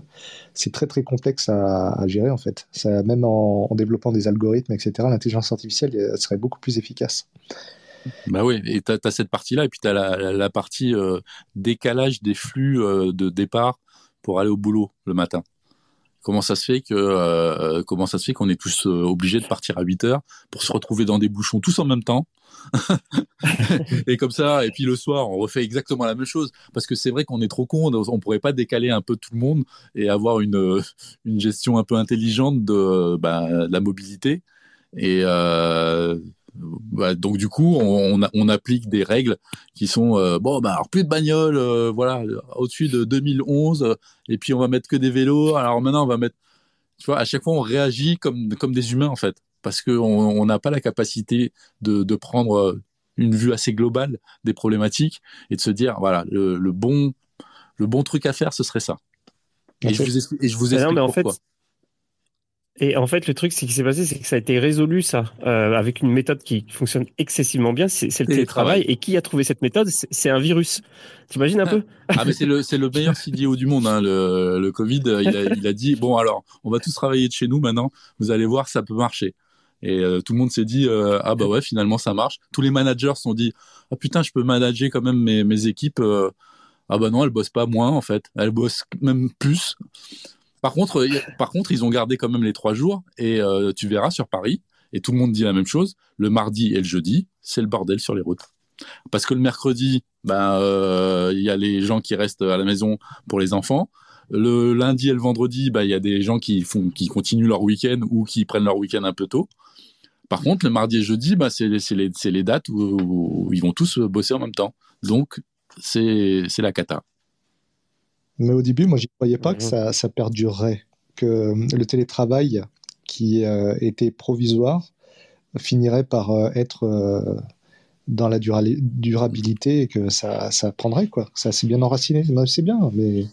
c'est très très complexe à, gérer en fait. Ça, même en, développant des algorithmes, etc., l'intelligence artificielle serait beaucoup plus efficace. Bah oui, et tu as, cette partie-là, et puis tu as la, partie euh, décalage des flux de départ pour aller au boulot le matin. Comment ça se fait que comment ça se fait qu'on est tous obligés de partir à 8 heures pour se retrouver dans des bouchons tous en même temps? Et comme ça, et puis le soir, on refait exactement la même chose. Parce que c'est vrai qu'on est trop con, on pourrait pas décaler un peu tout le monde et avoir une, une gestion un peu intelligente de, bah, la mobilité. Et euh, bah, donc du coup, on, on, applique des règles qui sont euh, bon, bah alors plus de bagnoles, euh, voilà, au-dessus de 2011, et puis on va mettre que des vélos. Alors maintenant, on va mettre, tu vois, à chaque fois, on réagit comme comme des humains en fait parce qu'on n'a pas la capacité de, prendre euh, une vue assez globale des problématiques et de se dire voilà le, bon le bon truc à faire ce serait ça et, je vous explique, et je vous explique en pourquoi. Fait, et en fait, le truc, ce qui s'est passé, c'est que ça a été résolu, ça, euh, avec une méthode qui fonctionne excessivement bien. C'est le télétravail. Et qui a trouvé cette méthode? C'est un virus. T'imagines un peu? Ah, mais c'est le, le meilleur CDO du monde, hein, le, le Covid. Il a, il a dit bon, alors, on va tous travailler de chez nous maintenant. Vous allez voir, ça peut marcher. Et euh, tout le monde s'est dit euh, ah bah ouais finalement ça marche. Tous les managers se sont dit ah putain je peux manager quand même mes, mes équipes. Euh. ah bah non elles bossent pas moins en fait, elles bossent même plus. Par contre par contre ils ont gardé quand même les trois jours et tu verras sur Paris et tout le monde dit la même chose. Le mardi et le jeudi c'est le bordel sur les routes. Parce que le mercredi, ben il y a les gens qui restent à la maison pour les enfants. Le lundi et le vendredi, bah, il y a des gens qui font, qui continuent leur week-end ou qui prennent leur week-end un peu tôt. Par contre, le mardi et jeudi, bah, c'est les, les, dates où, ils vont tous bosser en même temps. Donc, c'est la cata. Mais au début, moi, je croyais pas que ça, ça, perdurerait, que le télétravail qui euh, était provisoire finirait par euh, être euh, dans la durabilité et que ça, ça prendrait, quoi. Ça s'est bien enraciné, c'est bien, mais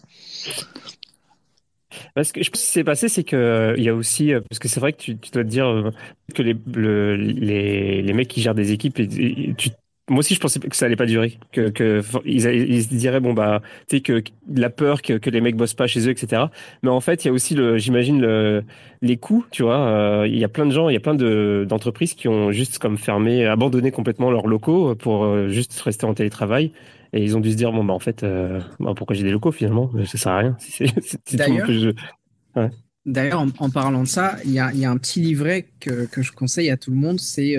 parce que je pense que ce qui s'est passé, c'est que euh, il y a aussi, euh, parce que c'est vrai que tu, dois te dire euh, que les, les, les, mecs qui gèrent des équipes, tu moi aussi, je pensais que ça allait pas durer, que, que ils, ils, se diraient bon bah, tu sais que la peur que, que les mecs bossent pas chez eux, etc. Mais en fait, il y a aussi le, j'imagine le, les coûts, tu vois. Euh, il y a plein de gens, il y a plein de d'entreprises qui ont juste comme fermé, abandonné complètement leurs locaux pour euh, juste rester en télétravail. Et ils ont dû se dire bon bah en fait, euh, bah, pourquoi j'ai des locaux finalement? Ça sert à rien. D'ailleurs, ouais. D'ailleurs, en, en, parlant de ça, il y a, y a, un petit livret que, que je conseille à tout le monde, c'est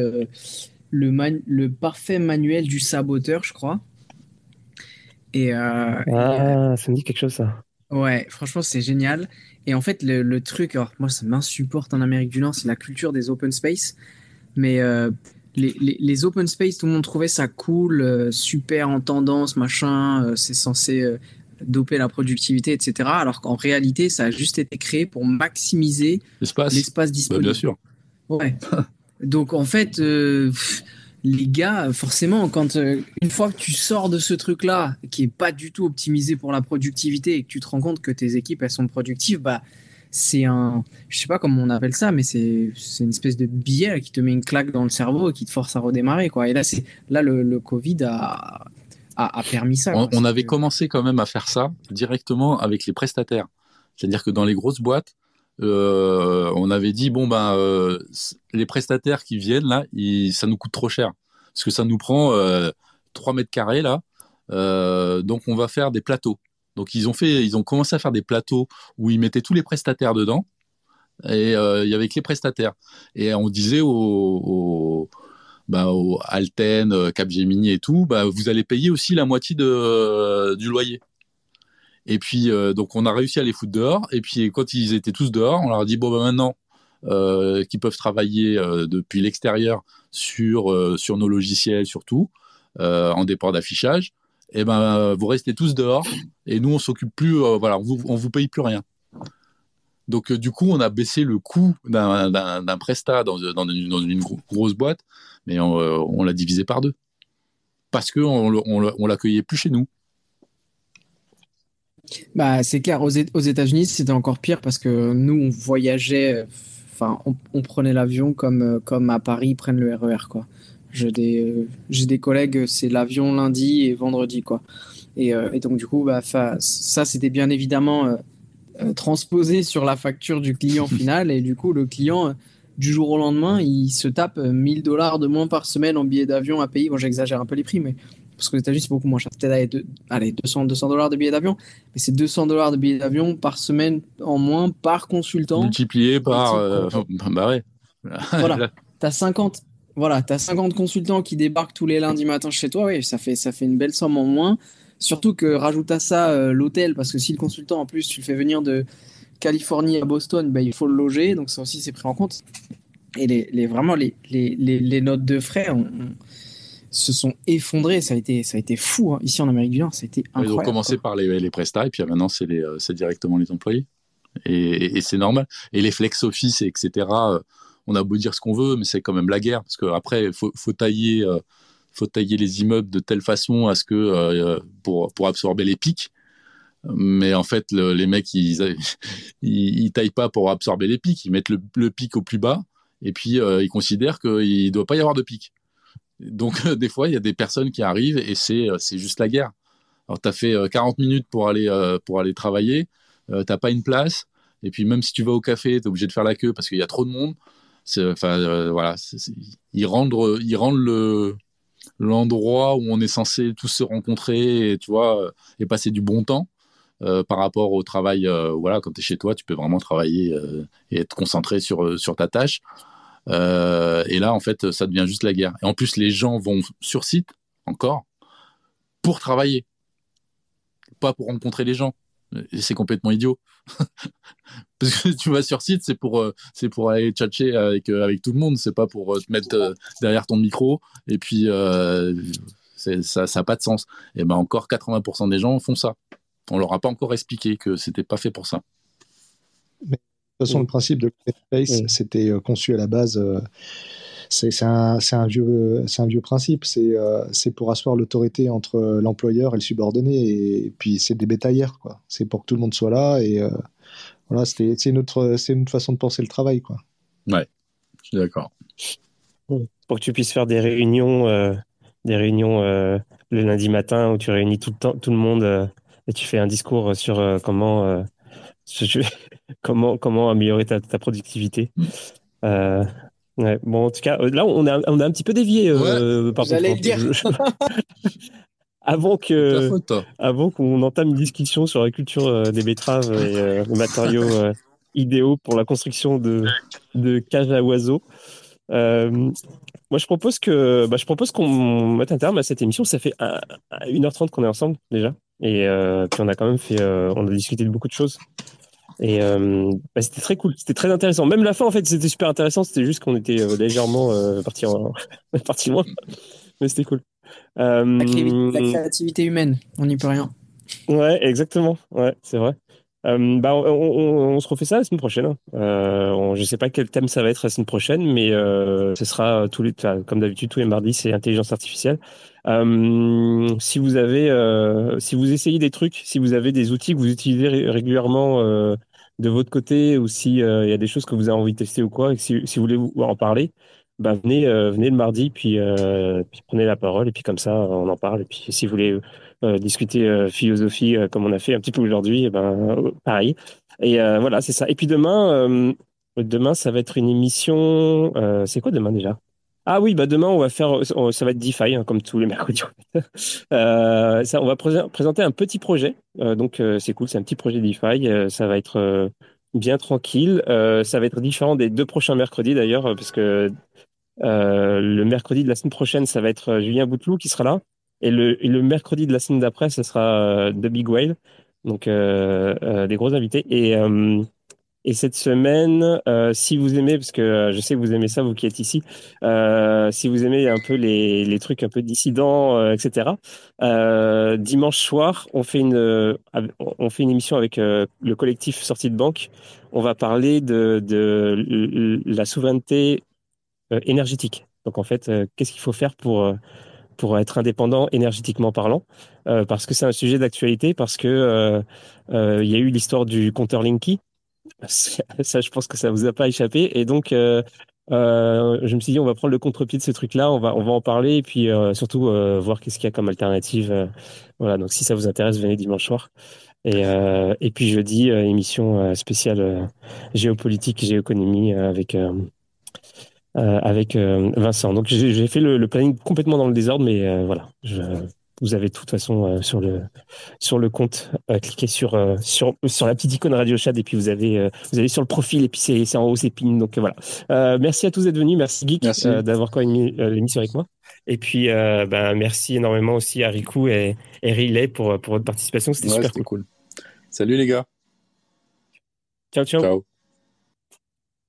le, le parfait manuel du saboteur, je crois. Et, euh, ah, ça me dit quelque chose, ça. Ouais, franchement, c'est génial. Et en fait, le, truc, alors moi, ça m'insupporte en Amérique du Nord, c'est la culture des open space. Mais euh, les, les, open space, tout le monde trouvait ça cool, euh, super en tendance, machin, c'est censé doper la productivité, etc. Alors qu'en réalité, ça a juste été créé pour maximiser l'espace bah, disponible. bien sûr. Ouais. Donc en fait, euh, les gars, forcément, quand euh, une fois que tu sors de ce truc-là, qui est pas du tout optimisé pour la productivité, et que tu te rends compte que tes équipes elles sont productives, bah c'est un, je sais pas comment on appelle ça, mais c'est une espèce de billet qui te met une claque dans le cerveau et qui te force à redémarrer quoi. Et là c'est là le, le Covid a, a, a permis ça. On, on avait commencé quand même à faire ça directement avec les prestataires. C'est-à-dire que dans les grosses boîtes, euh, on avait dit bon ben euh, les prestataires qui viennent là, ça nous coûte trop cher parce que ça nous prend euh, 3 mètres carrés là, euh, donc on va faire des plateaux. Donc ils ont fait, ils ont commencé à faire des plateaux où ils mettaient tous les prestataires dedans et il y avait que les prestataires et on disait aux, ben, au Alten, Capgemini et tout, bah, vous allez payer aussi la moitié du loyer. Et puis, euh, donc, on a réussi à les foutre dehors. Et puis, quand ils étaient tous dehors, on leur a dit bon, ben maintenant, euh, qu'ils peuvent travailler euh, depuis l'extérieur sur sur nos logiciels, surtout en départ d'affichage. Et eh ben, vous restez tous dehors. Et nous, on s'occupe plus. voilà, on vous, vous paye plus rien. Donc, du coup, on a baissé le coût d'un prestat dans, une, grosse boîte, mais on, l'a divisé par deux parce que on, on l'accueillait plus chez nous. Bah, c'est clair. Aux, États-Unis, c'était encore pire parce que nous, on voyageait, enfin, on, prenait l'avion comme, comme à Paris, ils prennent le RER, e quoi. J'ai des, j'ai des collègues, c'est l'avion lundi et vendredi, quoi. Et, euh, et donc, du coup, bah, ça, c'était bien évidemment euh, euh, transposé sur la facture du client final. Et du coup, le client, du jour au lendemain, il se tape 1000 dollars de moins par semaine en billets d'avion à payer. Bon, j'exagère un peu les prix, mais parce que les États-Unis, c'est beaucoup moins cher. Peut-être allez, 200, 200 dollars de billets d'avion, mais c'est 200 dollars de billets d'avion par semaine en moins par consultant. Multiplié par. Euh, bah ouais. voilà. T'as 50. Voilà, as 50 consultants qui débarquent tous les lundis matin chez toi, oui, ça fait, ça fait une belle somme en moins. Surtout que rajoute à ça euh, l'hôtel, parce que si le consultant, en plus, tu le fais venir de Californie à Boston, bah, il faut le loger, donc ça aussi, c'est pris en compte. Et les, les vraiment, les, les, les, notes de frais, on, se sont effondrés. Ça a été, ça a été fou hein. ici en Amérique du Nord. Ça a été incroyable. Ils ont commencé par les, les prestats et puis maintenant c'est euh, directement les employés. Et, c'est normal. Et les flex office, etc. Euh, on a beau dire ce qu'on veut, mais c'est quand même la guerre parce qu'après faut, faut tailler, euh, faut tailler les immeubles de telle façon à ce que pour pour absorber les pics. Mais en fait, les mecs, ils, ils, taillent pas pour absorber les pics. Ils mettent le, le pic au plus bas et puis ils considèrent qu'il ne doit pas y avoir de pic. Donc des fois, il y a des personnes qui arrivent et c'est euh, juste la guerre. Alors tu as fait 40 euh, minutes pour aller euh, pour aller travailler, t'as pas une place et puis même si tu vas au café, tu es obligé de faire la queue parce qu'il y a trop de monde. Enfin voilà, ils rendent ils rendent le l'endroit où on est censé tous se rencontrer et tu vois et passer du bon temps. par rapport au travail, voilà, quand tu es chez toi, tu peux vraiment travailler et être concentré sur, sur ta tâche. Euh, et là, en fait, ça devient juste la guerre. Et en plus, les gens vont sur site, encore, pour travailler, pas pour rencontrer les gens. C'est complètement idiot. Parce que tu vas sur site, c'est pour, euh, pour aller tchatcher avec, euh, avec tout le monde, c'est pas pour te mettre derrière ton micro. Et puis, ça n'a pas de sens. Et ben encore 80% des gens font ça. On leur a pas encore expliqué que c'était pas fait pour ça. De toute façon, le principe de Space, c'était euh, conçu à la base. Euh, c'est un, un, vieux, un vieux principe. Euh, c'est pour asseoir l'autorité entre l'employeur et le subordonné. Et, puis, c'est des bétaillères. C'est pour que tout le monde soit là. Et voilà, c'est une, autre, une façon de penser le travail. Quoi. Ouais, je suis d'accord. Pour que tu puisses faire des réunions des réunions le lundi matin où tu réunis tout le temps, tout le monde et tu fais un discours sur comment comment comment améliorer ta, ta productivité. Ouais, bon, en tout cas, là, on a, on a un petit peu dévié. Euh, par J'allais le dire. avant que, avant qu'on entame une discussion sur la culture euh, des betteraves et euh, les matériaux euh, idéaux pour la construction de, de cages à oiseaux. moi, je propose que, bah, je propose qu'on mette un terme à cette émission. Ça fait 1h30 qu'on est ensemble déjà, et puis on a quand même fait, on a discuté de beaucoup de choses. Et euh, bah, c'était très cool, c'était très intéressant. Même la fin, en fait, c'était super intéressant. C'était juste qu'on était euh, légèrement euh, parti, parti loin, mais c'était cool. La, créativité humaine, on n'y peut rien. Ouais, exactement. Ouais, c'est vrai. Bah, on, se refait ça la semaine prochaine. Hein. Euh, je sais pas quel thème ça va être la semaine prochaine, mais ce sera tous les, comme d'habitude tous les mardis, c'est intelligence artificielle. Euh, si vous avez, euh, si vous essayez des trucs, si vous avez des outils que vous utilisez régulièrement euh, de votre côté, ou si il y a des choses que vous avez envie de tester ou quoi, et si, si vous voulez en parler, bah venez, venez le mardi, puis, puis prenez la parole, et puis comme ça, on en parle. Et puis si vous voulez discuter philosophie comme on a fait un petit peu aujourd'hui, eh ben pareil. Et voilà, c'est ça. Et puis demain, demain, ça va être une émission. c'est quoi demain déjà? Ah oui, bah demain on va faire, ça va être DeFi hein, comme tous les mercredis. euh, on va présenter un petit projet, euh, donc euh, c'est cool, c'est un petit projet DeFi. Euh, ça va être bien tranquille. ça va être différent des deux prochains mercredis d'ailleurs, parce que le mercredi de la semaine prochaine, ça va être Julien Bouteloup qui sera là, et le, mercredi de la semaine d'après, ce sera The Big Whale, donc des gros invités. Et et cette semaine, euh, si vous aimez, parce que euh, je sais que vous aimez ça, vous qui êtes ici, euh, si vous aimez un peu les, trucs un peu dissidents, euh, etc. Euh, dimanche soir, on fait une on fait une émission avec le collectif Sortie de Banque. On va parler de la souveraineté énergétique. Donc en fait, qu'est-ce qu'il faut faire pour pour être indépendant énergétiquement parlant, parce que c'est un sujet d'actualité, parce que il y a eu l'histoire du compteur Linky ça, je pense que ça vous a pas échappé. Et donc, euh, euh, je me suis dit, on va prendre le contre-pied de ce truc-là, on va, on va en parler et puis euh, surtout euh, voir qu'est-ce qu'il y a comme alternative. Euh, voilà, donc si ça vous intéresse, venez dimanche soir. Et, et puis jeudi, émission spéciale géopolitique, géoéconomie avec avec Vincent. Donc j'ai fait le, le, planning complètement dans le désordre, mais voilà, je, vous avez de toute façon euh, sur le sur le compte euh, cliquez sur euh, sur sur la petite icône Radio Chat et puis vous avez vous allez sur le profil et puis c'est en haut c'est pin donc voilà. merci à tous d'être venus, merci Geek d'avoir quand l'émission avec moi. Et puis ben merci énormément aussi à Riku et, et Riley pour pour votre participation, c'était super cool. Salut les gars. Ciao ciao. Ciao.